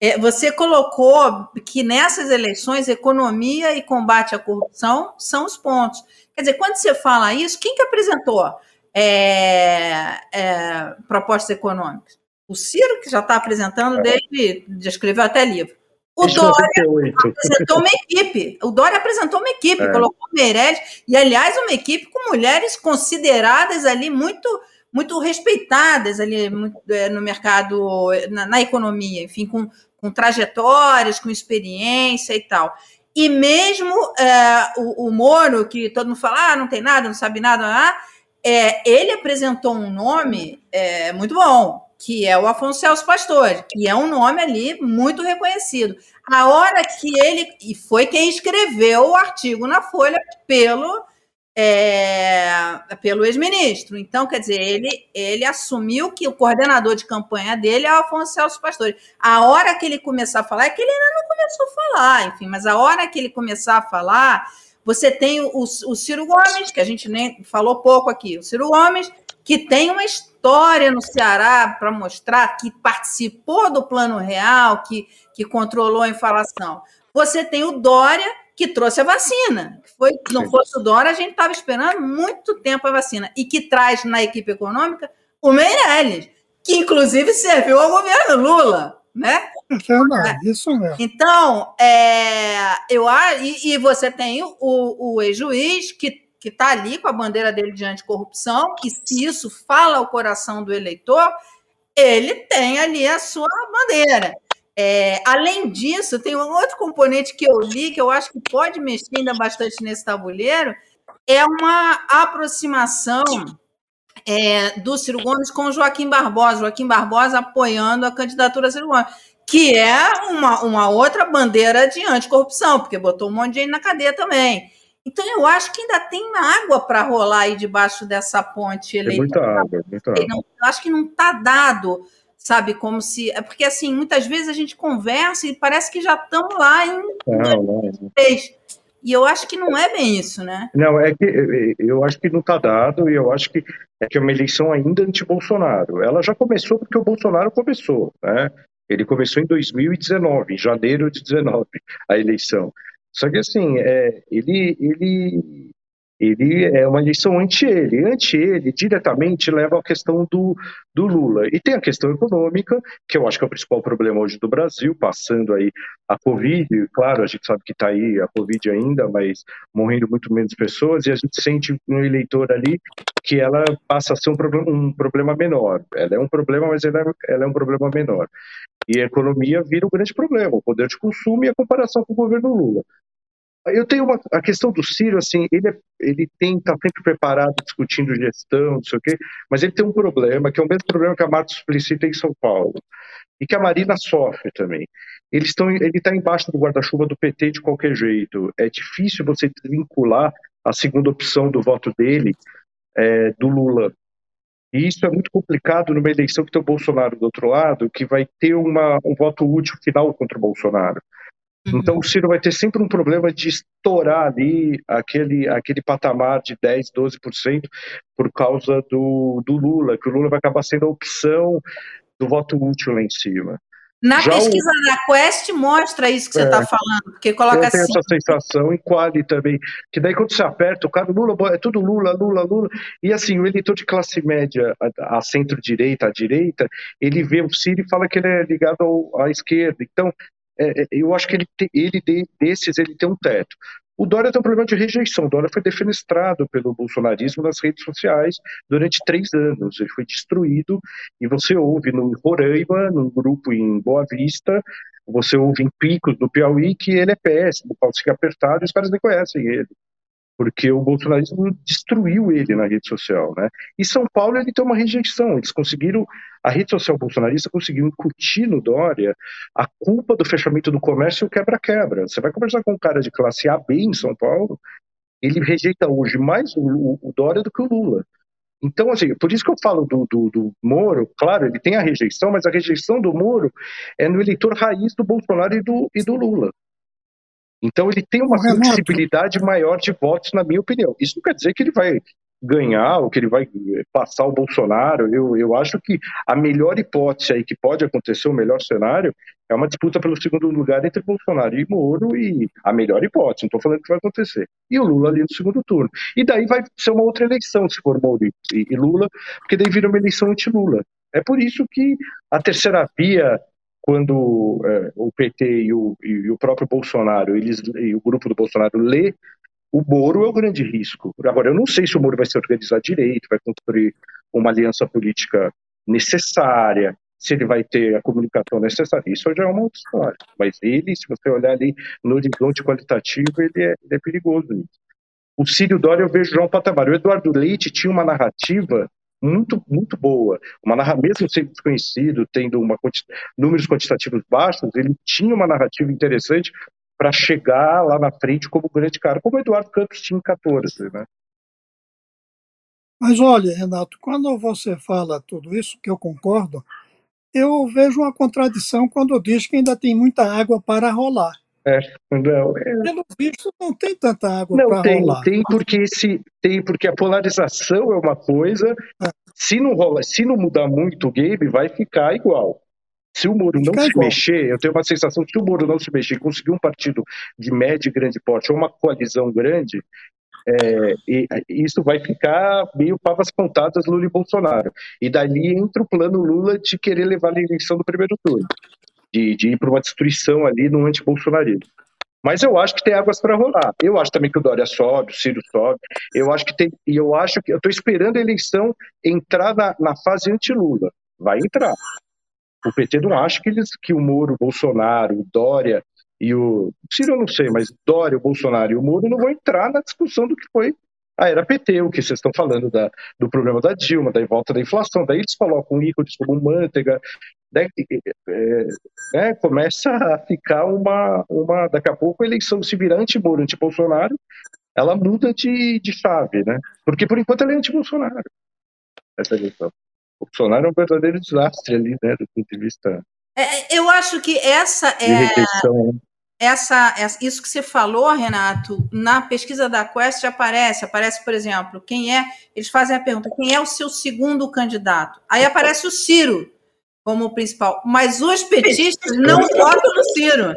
é, você colocou que nessas eleições economia e combate à corrupção são os pontos. Quer dizer, quando você fala isso, quem que apresentou é, é propostas econômicas? O Ciro, que já está apresentando é. desde, já escreveu até livro. O Dória apresentou uma equipe. O Dória apresentou uma equipe, é. colocou Meirelles, e, aliás, uma equipe com mulheres consideradas ali muito muito respeitadas ali muito, é, no mercado, na, na, economia, enfim, com, com trajetórias, com experiência e tal. E mesmo é, o, o Moro, que todo mundo fala, ah, não tem nada, não sabe nada, ah, é, ele apresentou um nome é, muito bom, que é o Afonso Celso Pastore, que é um nome ali muito reconhecido. A hora que ele. E foi quem escreveu o artigo na Folha pelo. É, pelo ex-ministro. Então, quer dizer, ele, ele assumiu que o coordenador de campanha dele é o Afonso Celso Pastore. A hora que ele começar a falar, é que ele ainda não começou a falar, enfim, mas a hora que ele começar a falar, você tem o, o Ciro Gomes, que a gente nem falou pouco aqui, o Ciro Gomes, que tem uma, história no Ceará para mostrar que participou do plano real, que, que controlou a inflação. Você tem o Dória, que trouxe a vacina. Foi, não fosse o Dória, a gente estava esperando muito tempo a vacina. E que traz na equipe econômica o Meirelles, que inclusive serviu ao governo Lula. Né? É isso mesmo. Então, é, eu, e, e você tem o, o ex-juiz que que está ali com a bandeira dele de anticorrupção, e se isso fala ao coração do eleitor, ele tem ali a sua bandeira. É, além disso, tem um outro componente que eu li, que eu acho que pode mexer ainda bastante nesse tabuleiro, é uma aproximação é, do Ciro Gomes com Joaquim Barbosa, Joaquim Barbosa apoiando a candidatura Ciro Gomes, que é uma, uma outra bandeira de anticorrupção, porque botou um monte de gente na cadeia também. Então, eu acho que ainda tem água para rolar aí debaixo dessa ponte eleitoral. Muita água, muita água. Não, eu acho que não está dado, sabe, como se. É porque, assim, muitas vezes a gente conversa e parece que já estamos lá em não, não. E eu acho que não é bem isso, né? Não, é que eu acho que não está dado e eu acho que é que é uma eleição ainda anti-Bolsonaro. Ela já começou porque o Bolsonaro começou, né? Ele começou em 2019, em janeiro de 2019, a eleição. Só que assim, é, ele, ele, ele é uma eleição anti ele. Anti ele, diretamente, leva à questão do, do Lula. E tem a questão econômica, que eu acho que é o principal problema hoje do Brasil, passando aí a Covid. Claro, a gente sabe que está aí a Covid ainda, mas morrendo muito menos pessoas, e a gente sente no eleitor ali que ela passa a ser um um problema menor. Ela é um problema, mas ela é, ela é um problema menor. E a economia vira um grande problema, o poder de consumo e a comparação com o governo Lula. Eu tenho uma, a questão do Ciro, assim, ele, é, ele tem, tá sempre preparado, discutindo gestão, não sei o quê, mas ele tem um problema, que é o mesmo problema que a Marta Suplicy tem em São Paulo, e que a Marina sofre também. Eles estão, ele está embaixo do guarda-chuva do PT de qualquer jeito. É difícil você vincular a segunda opção do voto dele é, do Lula. E isso é muito complicado numa eleição que tem o Bolsonaro do outro lado, que vai ter uma, um voto útil final contra o Bolsonaro. Uhum. Então o Ciro vai ter sempre um problema de estourar ali aquele, aquele patamar de 10, 12% por causa do, do Lula, que o Lula vai acabar sendo a opção do voto útil lá em cima. Na Já pesquisa o... da Quest mostra isso que você está é, falando, porque coloca eu tenho assim. essa sensação, em Quali também, que daí quando você aperta, o cara, Lula, é tudo Lula, Lula, Lula, e assim, o eleitor de classe média, a, a centro-direita, à direita, ele vê o Ciro e fala que ele é ligado ao, à esquerda, então é, é eu acho que ele, ele desses, ele tem um teto. O Dória tem um problema de rejeição. O Dória foi defenestrado pelo bolsonarismo nas redes sociais durante três anos. Ele foi destruído. E você ouve no Roraima, num grupo em Boa Vista, você ouve em Picos, no Piauí, que ele é péssimo, o pau apertado e os caras nem conhecem ele porque o bolsonarismo destruiu ele na rede social, né? E São Paulo ele tem uma rejeição, eles conseguiram a rede social bolsonarista conseguiu incutir no Dória a culpa do fechamento do comércio e o quebra-quebra. Você vai conversar com um cara de classe A, B em São Paulo, ele rejeita hoje mais o, o Dória do que o Lula. Então, assim, por isso que eu falo do, do, do, Moro, claro, ele tem a rejeição, mas a rejeição do Moro é no eleitor raiz do Bolsonaro e do, e do Lula. Então ele tem uma flexibilidade maior de votos, na minha opinião. Isso não quer dizer que ele vai ganhar ou que ele vai eh, passar o Bolsonaro. Eu, eu acho que a melhor hipótese aí que pode acontecer, o melhor cenário, é uma disputa pelo segundo lugar entre Bolsonaro e Moro e a melhor hipótese, não estou falando que vai acontecer. E o Lula ali no segundo turno. E daí vai ser uma outra eleição, se for Moro e, e Lula, porque daí vira uma eleição anti-Lula. É por isso que a terceira via quando é, o PT e o, e o, próprio Bolsonaro, eles, e o grupo do Bolsonaro lê, o Moro é o grande risco. Agora, eu não sei se o Moro vai se organizar direito, vai construir uma aliança política necessária, se ele vai ter a comunicação necessária. Isso já é uma outra história. Mas ele, se você olhar ali no horizonte qualitativo, ele é, ele é perigoso. O Círio Dória eu vejo já um patamar. O Eduardo Leite tinha uma narrativa muito, muito boa. Uma narrativa, mesmo sendo desconhecido, tendo uma números quantitativos baixos, ele tinha uma narrativa interessante para chegar lá na frente como grande cara, como Eduardo Campos tinha em 14, né? Mas olha, Renato, quando você fala tudo isso, que eu concordo, eu vejo uma contradição quando diz que ainda tem muita água para rolar. É, não, é... Pelo visto, não tem tanta água para rolar. Tem porque, esse, tem porque a polarização é uma coisa, é. Se não rola, se não mudar muito o game, vai ficar igual. Se o Moro não se mexer, eu tenho uma sensação que se o Moro não se mexer, conseguir um partido de médio e grande porte ou uma coalizão grande, é, e, isso vai ficar meio pavas contadas Lula e Bolsonaro. E dali entra o plano Lula de querer levar a eleição do primeiro turno, de, de ir para uma destruição ali no antibolsonarismo. Mas eu acho que tem águas para rolar. Eu acho também que o Dória sobe, o Ciro sobe. Eu acho que tem. E eu acho que. Eu estou esperando a eleição entrar na, na fase anti-Lula. Vai entrar. O PT não acha que, eles, que o Moro, o Bolsonaro, o Dória e o. Ciro eu não sei, mas Dória, o Bolsonaro e o Moro não vão entrar na discussão do que foi a era PT, o que vocês estão falando da, do problema da Dilma, da volta da inflação. Daí eles colocam ícones como manteiga. Daí, é, né, começa a ficar uma, uma. Daqui a pouco a eleição se virar anti-Moro, anti-Bolsonaro, ela muda de, de chave, né? Porque por enquanto ela é anti-Bolsonaro, essa eleição. O Bolsonaro é um verdadeiro desastre ali, né, do ponto de vista É, eu acho que essa é né? essa, essa- isso que você falou, Renato, na pesquisa da Quest aparece, aparece, por exemplo, quem é, eles fazem a pergunta, quem é o seu segundo candidato? Aí aparece o Ciro como o principal, mas os petistas não votam no Ciro.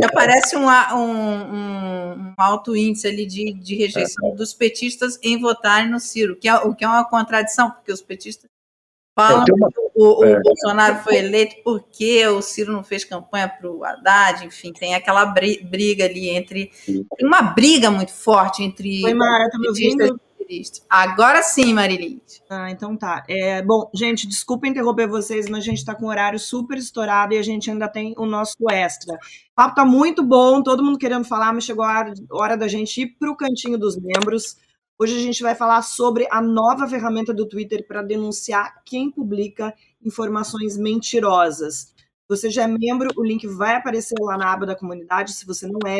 E aparece um, um- um- alto índice ali de, de rejeição dos petistas em votarem no Ciro, que é, o que é uma contradição, porque os petistas falam É, tem uma- que o, o é. Bolsonaro foi eleito porque o Ciro não fez campanha para o Haddad, enfim, tem aquela bri- briga ali entre. Tem uma briga muito forte entre Oi, Mara, tá me petistas ouvindo? Ciristas. Agora sim, Marilis. Ah, então tá. É, bom, gente, desculpa interromper vocês, mas a gente tá com o horário super estourado e a gente ainda tem o nosso extra. O papo tá muito bom, todo mundo querendo falar, mas chegou a hora, hora da gente ir pro cantinho dos membros. Hoje a gente vai falar sobre a nova ferramenta do Twitter para denunciar quem publica informações mentirosas. Se você já é membro, o link vai aparecer lá na aba da comunidade. Se você não é,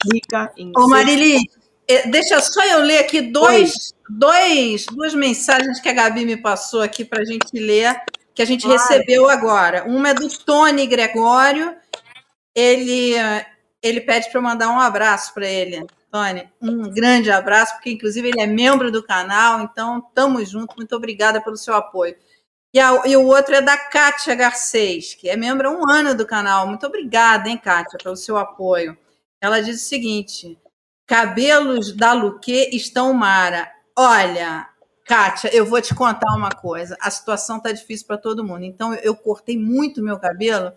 clica em. Ô, Marilis, eh, deixa só eu ler aqui dois, dois, duas mensagens que a Gabi me passou aqui para a gente ler, que a gente Claro. recebeu agora. Uma é do Tony Gregório. Ele, ele pede para eu mandar um abraço para ele. Tony, um grande abraço, porque inclusive ele é membro do canal, então estamos juntos. Muito obrigada pelo seu apoio. E, a- e o outro é da Kátia Garcês, que é membro há um ano do canal. Muito obrigada, hein, Kátia, pelo seu apoio. Ela diz o seguinte: cabelos da Luque estão Mara. Olha, Kátia, eu vou te contar uma coisa. A situação tá difícil para todo mundo. Então, eu cortei muito meu cabelo,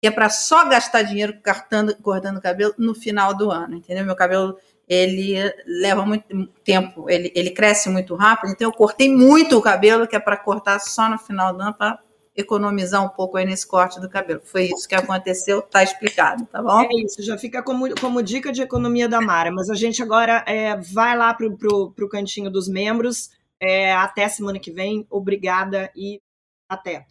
que é para só gastar dinheiro cortando, cortando cabelo no final do ano, entendeu? Meu cabelo ele leva muito tempo, ele, ele cresce muito rápido, então eu cortei muito o cabelo, que é para cortar só no final do ano, para economizar um pouco aí nesse corte do cabelo. Foi isso que aconteceu, tá explicado, tá bom? É isso, já fica como, como dica de economia da Mara. Mas a gente agora é, vai lá pro, pro, pro cantinho dos membros. É, até semana que vem. Obrigada e até.